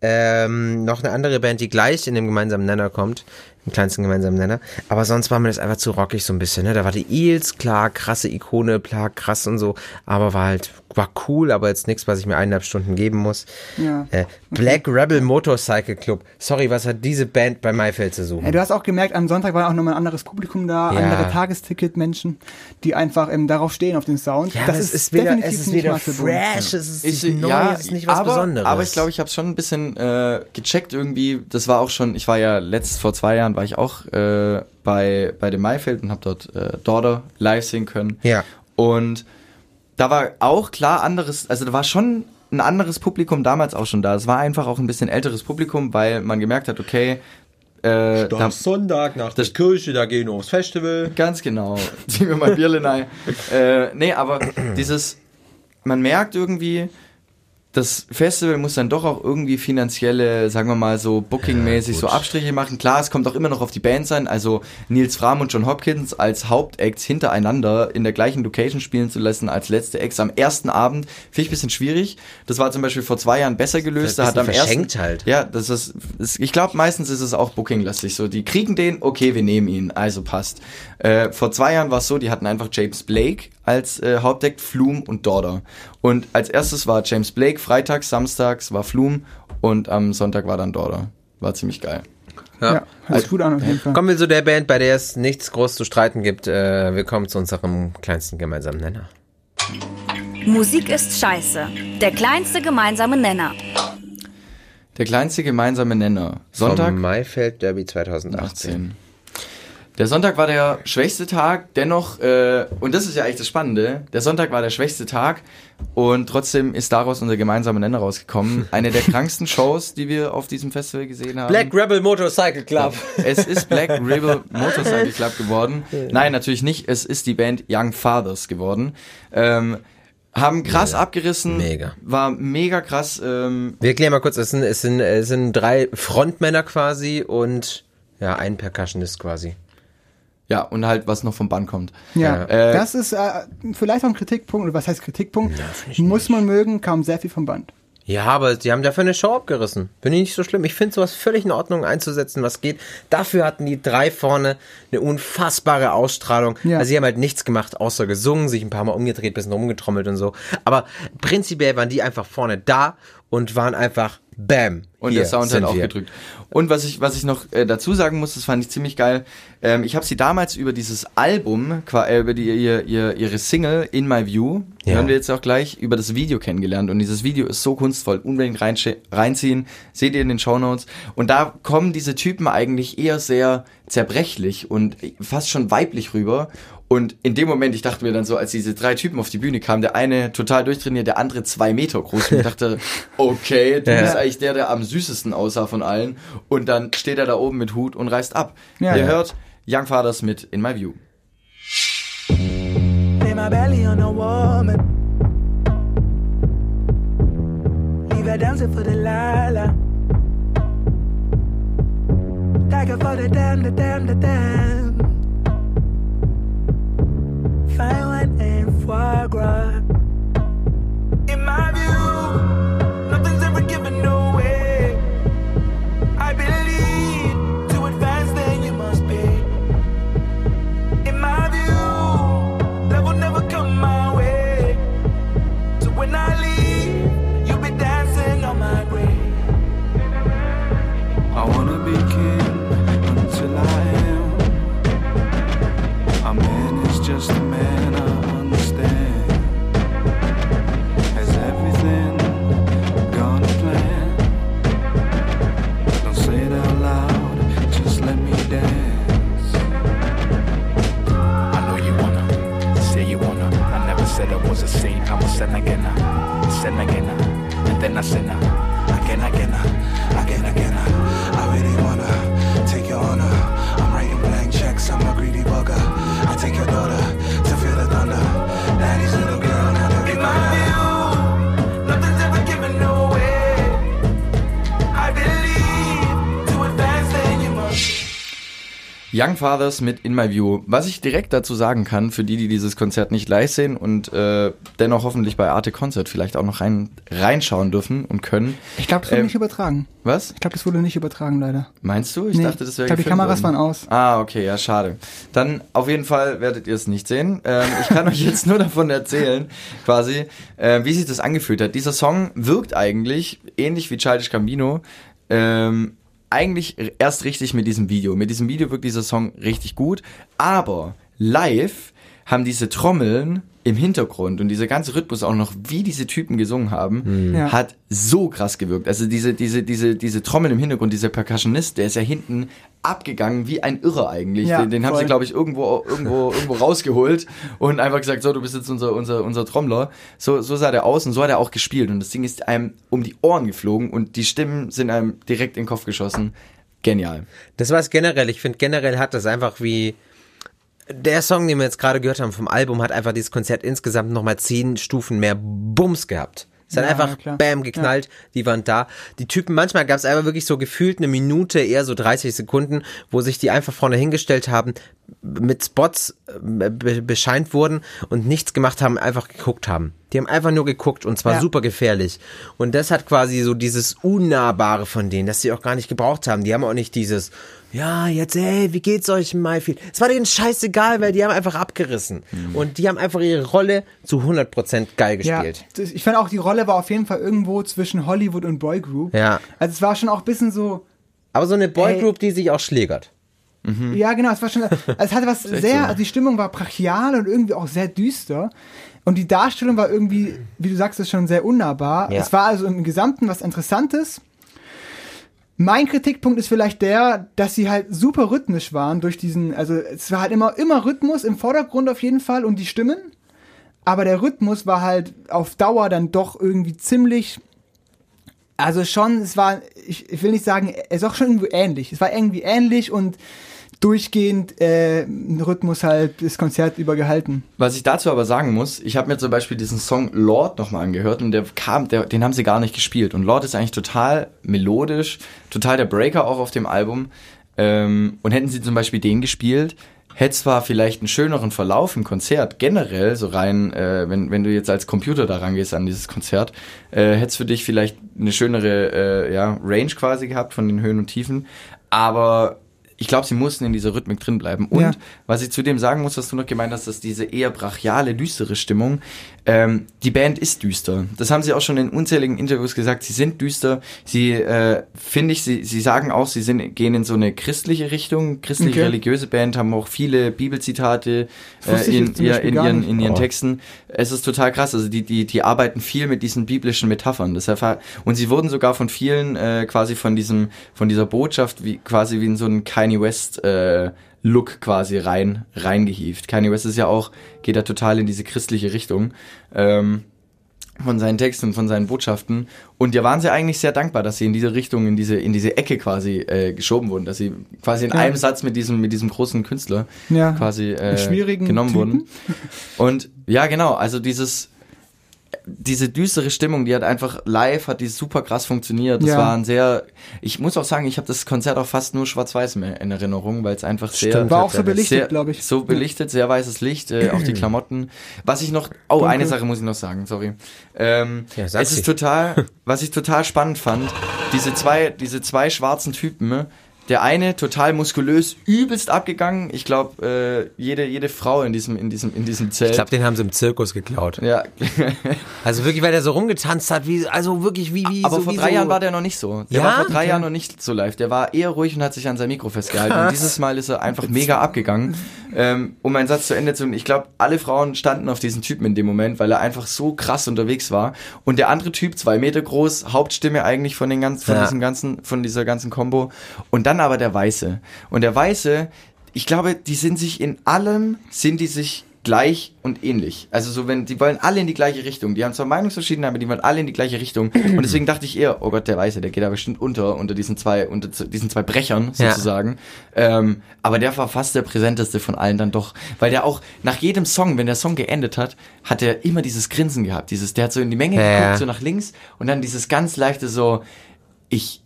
Ähm, noch eine andere Band, die gleich in dem gemeinsamen Nenner kommt. Im kleinsten gemeinsamen Nenner. Aber sonst war mir das einfach zu rockig so ein bisschen. Ne? Da war die Eels, klar, krasse Ikone, klar, krass und so. Aber war halt, war cool, aber jetzt nichts, was ich mir eineinhalb Stunden geben muss. Ja. Äh, Black Rebel Motorcycle Club. Sorry, was hat diese Band bei Maifeld zu suchen? Ja, du hast auch gemerkt, am Sonntag war auch nochmal ein anderes Publikum da, Ja. andere Tagesticket-Menschen, die einfach ähm, darauf stehen, auf den Sound. Ja, das ist, es ist wieder, definitiv es ist nicht wieder Marcel Bohn. fresh, es ist Ich, nicht neu, ja, es ist nicht was aber, Besonderes. aber ich glaube, ich habe schon ein bisschen äh, gecheckt irgendwie. Das war auch schon, ich war ja letzt vor zwei Jahren war ich auch äh, bei bei dem Maifeld und habe dort äh, Daughter live sehen können. Ja. Und da war auch klar anderes, also da war schon ein anderes Publikum damals auch schon da. Es war einfach auch ein bisschen älteres Publikum, weil man gemerkt hat, okay, äh, da, Sonntag nach der Kirche, da gehen wir aufs Festival. Ganz genau. Ziehen wir mal Bierle rein. äh, nee, aber dieses, man merkt irgendwie, das Festival muss dann doch auch irgendwie finanzielle, sagen wir mal so bookingmäßig so Abstriche machen. Klar, es kommt auch immer noch auf die Band sein. Also Nils Fram und John Hopkins als Hauptacts hintereinander in der gleichen Location spielen zu lassen als letzte Acts am ersten Abend, finde ich ein bisschen schwierig. Das war zum Beispiel vor zwei Jahren besser gelöst. Da hat am ersten, halt. ja, das ist, ist ich glaube, meistens ist es auch bookinglastig. So, die kriegen den, okay, wir nehmen ihn, also passt. Äh, vor zwei Jahren war es so, die hatten einfach James Blake als äh, Hauptdeck, Flume und Daughter. Und als erstes war James Blake, freitags, samstags war Flume und am Sonntag war dann Daughter. War ziemlich geil. Ja, hört sich gut an auf jeden Fall. Kommen wir zu der Band, bei der es nichts groß zu streiten gibt. Äh, wir kommen zu unserem kleinsten gemeinsamen Nenner. Musik ist scheiße. Der kleinste gemeinsame Nenner. Der kleinste gemeinsame Nenner. Sonntag Vom Maifeld Derby 2018. 18. Der Sonntag war der schwächste Tag, dennoch, äh, und das ist ja eigentlich das Spannende, der Sonntag war der schwächste Tag und trotzdem ist daraus unser gemeinsamer Nenner rausgekommen. Eine der kranksten Shows, die wir auf diesem Festival gesehen haben. Black Rebel Motorcycle Club. Es ist Black Rebel Motorcycle Club geworden. Nein, natürlich nicht. Es ist die Band Young Fathers geworden. Ähm, haben krass abgerissen. Mega. War mega krass. Ähm, Wir erklären mal kurz, es sind, es sind, es sind drei Frontmänner quasi und ja, ein Percussionist quasi. Ja, und halt, was noch vom Band kommt. Ja, Äh, das ist äh, vielleicht auch ein Kritikpunkt, oder was heißt Kritikpunkt? Muss man mögen, kam sehr viel vom Band. Ja, aber die haben dafür eine Show abgerissen. Finde ich nicht so schlimm. Ich finde sowas völlig in Ordnung einzusetzen, was geht. Dafür hatten die drei vorne eine unfassbare Ausstrahlung. Ja. Also sie haben halt nichts gemacht, außer gesungen, sich ein paar Mal umgedreht, bisschen rumgetrommelt und so. Aber prinzipiell waren die einfach vorne da und waren einfach Bam. Und hier der Sound hat auch wir. gedrückt. Und was ich, was ich noch äh, dazu sagen muss, das fand ich ziemlich geil. Ähm, ich habe sie damals über dieses Album, äh, über die, ihr, ihr, ihre Single In My View, Ja. hören wir jetzt auch gleich, über das Video kennengelernt. Und dieses Video ist so kunstvoll, unbedingt reinsche- reinziehen, seht ihr in den Shownotes. Und da kommen diese Typen eigentlich eher sehr zerbrechlich und fast schon weiblich rüber. Und in dem Moment, ich dachte mir dann so, als diese drei Typen auf die Bühne kamen, der eine total durchtrainiert, der andere zwei Meter groß. Und ich dachte, okay, du Ja. bist eigentlich der, der am süßesten aussah von allen. Und dann steht er da oben mit Hut und reißt ab. Ja. Ihr Ja. hört Young Fathers mit In My View. Lay my belly on a woman. Leave her dancing for the lala. Tiger for the damn, the damn, the damn. Fine wine and foie gras. In my view, was a saint, I'm a sin again, sin again, and then I sin again, again, again, Young Fathers mit In My View. Was ich direkt dazu sagen kann, für die, die dieses Konzert nicht live sehen und äh, dennoch hoffentlich bei Arte Concert vielleicht auch noch rein, reinschauen dürfen und können. Ich glaube, das wurde Ähm, nicht übertragen. Was? Ich glaube, das wurde nicht übertragen, leider. Meinst du? Ich Nee, dachte, das wäre ich glaub, die Kameras worden. waren aus. Ah, okay, ja, schade. Dann auf jeden Fall werdet ihr es nicht sehen. Ähm, ich kann euch jetzt nur davon erzählen, quasi, äh, wie sich das angefühlt hat. Dieser Song wirkt eigentlich ähnlich wie Childish Gambino. Ähm, eigentlich erst richtig mit diesem Video. Mit diesem Video wirkt dieser Song richtig gut, aber live haben diese Trommeln im Hintergrund und dieser ganze Rhythmus auch noch, wie diese Typen gesungen haben, Ja. hat so krass gewirkt. Also diese, diese, diese, diese Trommel im Hintergrund, dieser Percussionist, der ist ja hinten abgegangen wie ein Irrer eigentlich. Ja, den den haben sie, glaube ich, irgendwo, irgendwo, irgendwo rausgeholt und einfach gesagt, so, du bist jetzt unser, unser, unser Trommler. So, so sah der aus und so hat er auch gespielt. Und das Ding ist einem um die Ohren geflogen und die Stimmen sind einem direkt in den Kopf geschossen. Genial. Das war es generell. Ich finde generell hat das einfach wie der Song, den wir jetzt gerade gehört haben vom Album, hat einfach dieses Konzert insgesamt nochmal zehn Stufen mehr Bums gehabt. Es hat Ja, einfach klar. bam geknallt, die waren da. Die Typen, manchmal gab es einfach wirklich so gefühlt eine Minute, eher so 30 Sekunden, wo sich die einfach vorne hingestellt haben, mit Spots äh, be bescheint wurden und nichts gemacht haben, einfach geguckt haben. Die haben einfach nur geguckt und zwar Ja. super gefährlich. Und das hat quasi so dieses Unnahbare von denen, dass sie auch gar nicht gebraucht haben. Die haben auch nicht dieses, ja, jetzt, ey, wie geht's euch, Mayfield? Es war denen scheißegal, weil die haben einfach abgerissen. Und die haben einfach ihre Rolle zu 100% geil Ja, gespielt. das, ich fand auch, die Rolle war auf jeden Fall irgendwo zwischen Hollywood und Boygroup. Ja. Also es war schon auch ein bisschen so, Aber so eine Boygroup, die sich auch schlägert. ja genau, es war schon, also es hatte was sehr, so. also die Stimmung war brachial und irgendwie auch sehr düster. Und die Darstellung war irgendwie, wie du sagst, ist schon sehr unnahbar. Ja. Es war also im Gesamten was Interessantes. Mein Kritikpunkt ist vielleicht der, dass sie halt super rhythmisch waren durch diesen, also es war halt immer, immer Rhythmus im Vordergrund auf jeden Fall und die Stimmen. Aber der Rhythmus war halt auf Dauer dann doch irgendwie ziemlich, also schon, es war, ich, ich will nicht sagen, es ist auch schon irgendwie ähnlich. Es war irgendwie ähnlich und durchgehend äh, Rhythmus halt das Konzert über gehalten. Was ich dazu aber sagen muss, ich habe mir zum Beispiel diesen Song Lord nochmal angehört und der kam, der, den haben sie gar nicht gespielt. Und Lord ist eigentlich total melodisch, total der Breaker auch auf dem Album. Ähm, und hätten sie zum Beispiel den gespielt, hätte zwar vielleicht einen schöneren Verlauf im Konzert, generell, so rein, äh, wenn, wenn du jetzt als Computer da rangehst an dieses Konzert, äh, hätte es für dich vielleicht eine schönere äh, ja, Range quasi gehabt von den Höhen und Tiefen. Aber ich glaube, sie mussten in dieser Rhythmik drin bleiben. Und Ja. was ich zudem sagen muss, was du noch gemeint hast, dass diese eher brachiale, düstere Stimmung, ähm, die Band ist düster. Das haben sie auch schon in unzähligen Interviews gesagt. Sie sind düster. Sie, äh, finde ich, sie, sie sagen auch, sie sind, gehen in so eine christliche Richtung, christliche Okay. Band, haben auch viele Bibelzitate äh, in, ja, in, ihren, in ihren Oh. Texten. Es ist total krass. Also die, die, die arbeiten viel mit diesen biblischen Metaphern. Ha- und sie wurden sogar von vielen äh, quasi von diesem, von dieser Botschaft wie quasi wie in so einen Kanye West äh, Look quasi rein, reingehievt. Kanye West ist ja auch, geht da total in diese christliche Richtung. Ähm, von seinen Texten, von seinen Botschaften. Und da waren sie eigentlich sehr dankbar, dass sie in diese Richtung, in diese, in diese Ecke quasi äh, geschoben wurden, dass sie quasi in Ja. einem Satz mit diesem, mit diesem großen Künstler Ja. quasi äh, genommen Typen. wurden. Und ja, genau, also dieses, diese düstere Stimmung, die hat einfach live, hat die super krass funktioniert. Das Ja. war ein sehr, ich muss auch sagen, ich habe das Konzert auch fast nur schwarz-weiß mehr in Erinnerung, weil es einfach sehr, Stimmt, War auch so belichtet, sehr, glaub ich. So belichtet, sehr weißes Licht, äh, auch die Klamotten. Was ich noch, oh, Dunkel. eine Sache muss ich noch sagen, sorry. Ähm, Ja, sag es ist total, was ich total spannend fand, diese zwei, diese zwei schwarzen Typen, ne? Der eine total muskulös, übelst abgegangen. Ich glaube, äh, jede, jede Frau in diesem, in diesem, in diesem Zelt. Ich glaube, den haben sie im Zirkus geklaut. Ja. Also wirklich, weil der so rumgetanzt hat, wie, also wirklich wie, wie Aber so, vor wie drei so Jahren war der noch nicht so. Der Ja? war vor drei Okay. Jahren noch nicht so live. Der war eher ruhig und hat sich an sein Mikro festgehalten. Krass. Und dieses Mal ist er einfach mega abgegangen. Ähm, um meinen Satz zu Ende zu Ich glaube, alle Frauen standen auf diesen Typen in dem Moment, weil er einfach so krass unterwegs war. Und der andere Typ, zwei Meter groß, Hauptstimme eigentlich von den ganzen, von Ja. diesem ganzen, von dieser ganzen Combo. Und dann aber der Weiße. Und der Weiße, ich glaube, die sind sich in allem, sind die sich gleich und ähnlich. Also so, wenn, die wollen alle in die gleiche Richtung. Die haben zwar Meinungsverschiedenheit, aber die wollen alle in die gleiche Richtung. Und deswegen dachte ich eher, oh Gott, der Weiße, der geht da bestimmt unter, unter diesen zwei, unter diesen zwei Brechern Ja. sozusagen. Ähm, aber der war fast der präsenteste von allen dann doch. Weil der auch nach jedem Song, wenn der Song geendet hat, hat er immer dieses Grinsen gehabt. Dieses, der hat so in die Menge Ja, geguckt, ja. so nach links und dann dieses ganz leichte so, ich,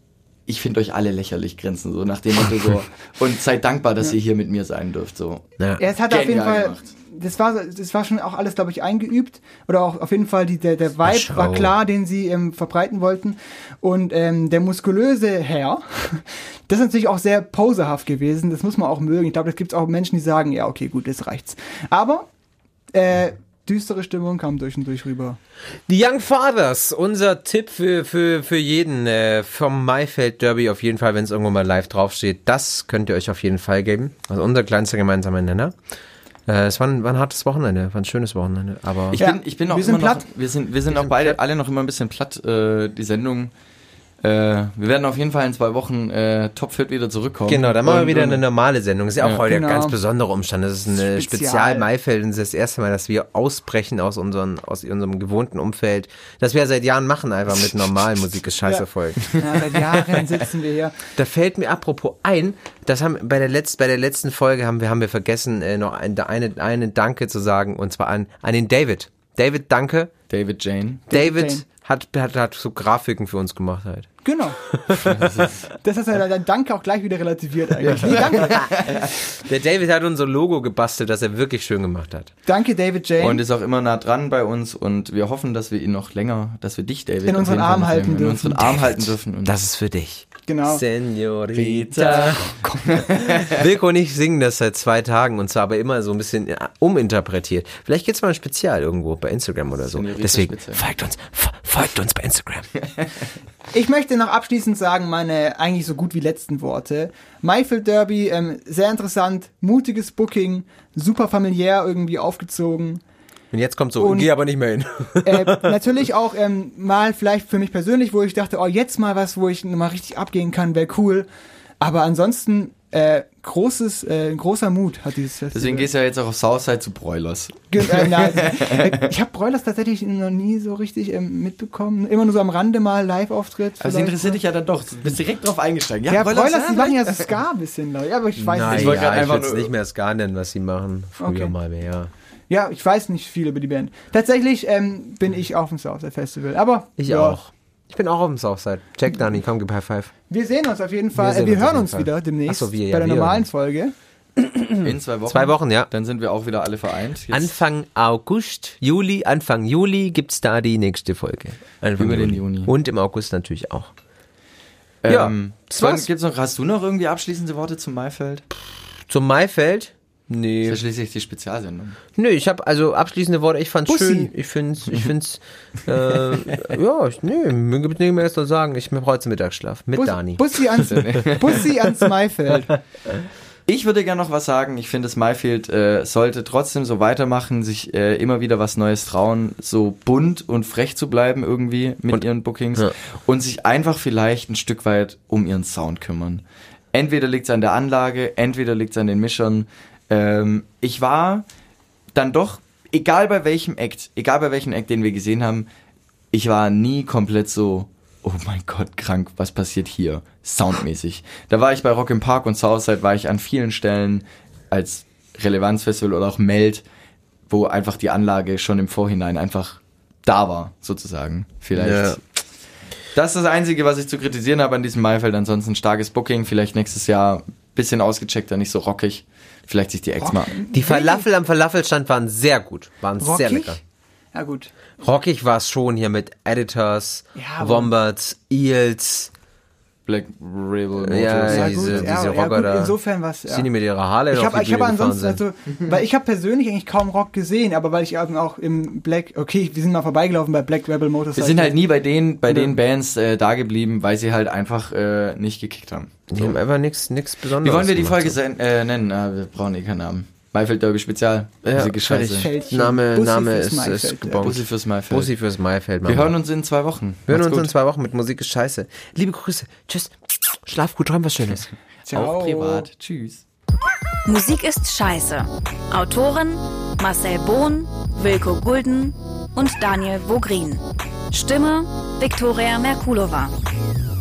ich finde euch alle lächerlich grinsen, so nach dem Motto so. Und seid dankbar, dass Ja. ihr hier mit mir sein dürft, so. Ja. Ja, es hat auf jeden Genial Fall, gemacht. das war, das war schon auch alles, glaube ich, eingeübt. Oder auch auf jeden Fall die, der, der Vibe Show. war klar, den sie ähm, verbreiten wollten. Und ähm, der muskulöse Herr, das ist natürlich auch sehr poserhaft gewesen. Das muss man auch mögen. Ich glaube, es gibt auch Menschen, die sagen, ja, okay, gut, das reicht's. Aber äh, düstere Stimmung kam durch und durch rüber. Die Young Fathers, unser Tipp für, für, für jeden äh, vom Maifeld Derby auf jeden Fall, wenn es irgendwo mal live draufsteht. Das könnt ihr euch auf jeden Fall geben. Also unser kleinster gemeinsamer Nenner. Äh, es war ein, war ein hartes Wochenende, war ein schönes Wochenende. Aber Ich bin, ich bin auch wir sind immer noch, platt. wir sind, wir sind auch beide, alle noch immer ein bisschen platt, äh, die Sendung. Äh, wir werden auf jeden Fall in zwei Wochen äh, topfit wieder zurückkommen. Genau, dann machen wir wieder eine normale Sendung. Das ist ja auch Ja. heute Genau. ein ganz besonderer Umstand. Das ist ein Spezial. Spezial Maifeld und das ist das erste Mal, dass wir ausbrechen aus, unseren, aus unserem gewohnten Umfeld. Das wir ja seit Jahren machen, einfach mit normalen Musik ist scheiße Ja. voll. Ja, seit Jahren sitzen wir hier. Da fällt mir apropos ein, das haben bei der letzten bei der letzten Folge haben wir haben wir vergessen äh, noch ein, eine eine Danke zu sagen und zwar an an den David. David, danke. David Jane. David Jane. Hat, hat hat so Grafiken für uns gemacht halt. Genau. Das ist ja dann Danke auch gleich wieder relativiert eigentlich. Nee, danke. Der David hat unser Logo gebastelt, das er wirklich schön gemacht hat. danke, David Jane. Und ist auch immer nah dran bei uns und wir hoffen, dass wir ihn noch länger, dass wir dich, David, In unseren Arm halten länger in dürfen. unseren Arm halten dürfen. Und Das ist für dich. genau. Senorita. Wilko und ich singen das seit zwei Tagen und zwar aber immer so ein bisschen uminterpretiert. Vielleicht gibt's mal ein Spezial irgendwo bei Instagram oder so. Senorita Deswegen Spezial. folgt uns, folgt uns bei Instagram. Ich möchte noch abschließend sagen, meine eigentlich so gut wie letzten Worte. Mayfield Derby, ähm, sehr interessant, mutiges Booking, super familiär irgendwie aufgezogen. Und jetzt kommt so, Und- geh aber nicht mehr hin. Äh, natürlich auch ähm, mal vielleicht für mich persönlich, wo ich dachte, oh, jetzt mal was, wo ich mal richtig abgehen kann, wäre cool. Aber ansonsten äh, großes, äh, großer Mut hat dieses Festival. deswegen gehst du ja jetzt auch auf Southside zu Broilers. Ge- äh, na, ich habe Broilers tatsächlich noch nie so richtig ähm, mitbekommen. Immer nur so am Rande mal Live-Auftritt. Aber vielleicht. interessiert dich ja dann doch. Du bist direkt drauf eingestiegen. Ja, Broilers, die machen ja so. Ska ein bisschen, Leute. Ja, aber ich weiß Nein, nicht. Ich wollte ja, ich einfach nur- nicht mehr Ska nennen, was sie machen. Früher Okay. mal mehr. Ja, ich weiß nicht viel über die Band. Tatsächlich ähm, bin ich auf dem Southside Festival. Aber Ich ja, auch. Ich bin auch auf dem Southside. Check Dani, komm, gib High Five. Wir sehen uns auf jeden Fall. Wir sehen wir uns hören uns Fall. wieder demnächst so, wir, ja, bei der wir. normalen Folge. In zwei Wochen. Zwei Wochen, ja. Dann sind wir auch wieder alle vereint. Jetzt Anfang August, Juli, Anfang Juli gibt's da die nächste Folge. Anfang Über den Juni. Und im August natürlich auch. Ja, Ähm, das sollen- war's. gibt's noch, hast du noch irgendwie abschließende Worte zum Maifeld? Zum Maifeld? Das Nee. ist ja schließlich die Spezialsendung. Nö, ich habe also abschließende Worte. Ich fand's Bussi. schön. Ich find's, ich find's, äh, ja, ich, nee, mir gibt's nicht mehr zu sagen. Ich brauche jetzt Mittagsschlaf mit Bus, Dani. Bussi ans, Bussi ans Maifeld. Ich würde gerne noch was sagen. Ich finde, das Mayfield äh, sollte trotzdem so weitermachen, sich äh, immer wieder was Neues trauen, so bunt und frech zu bleiben irgendwie mit ihren Bookings Ja. und sich einfach vielleicht ein Stück weit um ihren Sound kümmern. Entweder liegt es an der Anlage, entweder liegt es an den Mischern. Ähm, ich war dann doch, egal bei welchem Act, egal bei welchem Act, den wir gesehen haben, ich war nie komplett so, oh mein Gott, krank, was passiert hier? Soundmäßig. Da war ich bei Rock im Park und Southside war ich an vielen Stellen als Relevanzfestival oder auch Meld, wo einfach die Anlage schon im Vorhinein einfach da war, sozusagen. Vielleicht. Ja. Das ist das Einzige, was ich zu kritisieren habe an diesem Maifeld. Ansonsten starkes Booking, vielleicht nächstes Jahr bisschen ausgecheckter, nicht so rockig. Vielleicht sich die Acts mal. Die Falafel am Falafelstand waren sehr gut, waren sehr Rockig? lecker. Ja, gut. Rockig war es schon hier mit Editors, Ja, Wombats, Eels, Black Rebel Motors. Ja, Ja, diese, gut, diese ja, ja, Rocker gut, da. insofern was. Ja. Sind die mit ihrer Harley Ich habe hab ansonsten, also, weil ich habe persönlich eigentlich kaum Rock gesehen, aber weil ich eben auch im Black, okay, wir sind mal vorbeigelaufen bei Black Rebel Motorcycle. Wir sind halt nie bei den, bei den Bands äh, da geblieben, weil sie halt einfach äh, nicht gekickt haben. Die haben einfach nichts nix Besonderes Wie wollen wir die. Folge sein, äh, nennen? Ah, wir brauchen eh keinen Namen. Maifeld Derby Spezial. Ja, Musik ist scheiße. Name, Bussi Name ist, Maifeld, ist ja. gebongt. Bussi fürs Maifeld. Bussi fürs Maifeld. Wir hören uns in zwei Wochen. Wir hören uns in gut. zwei Wochen mit Musik ist scheiße. Liebe Grüße. Tschüss. Schlaf gut, träum was Schönes. Auch privat. Tschüss. Musik ist scheiße. Autoren Marcel Bohn, Wilko Gulden und Daniel Vogrin. Stimme Viktoria Merkulova.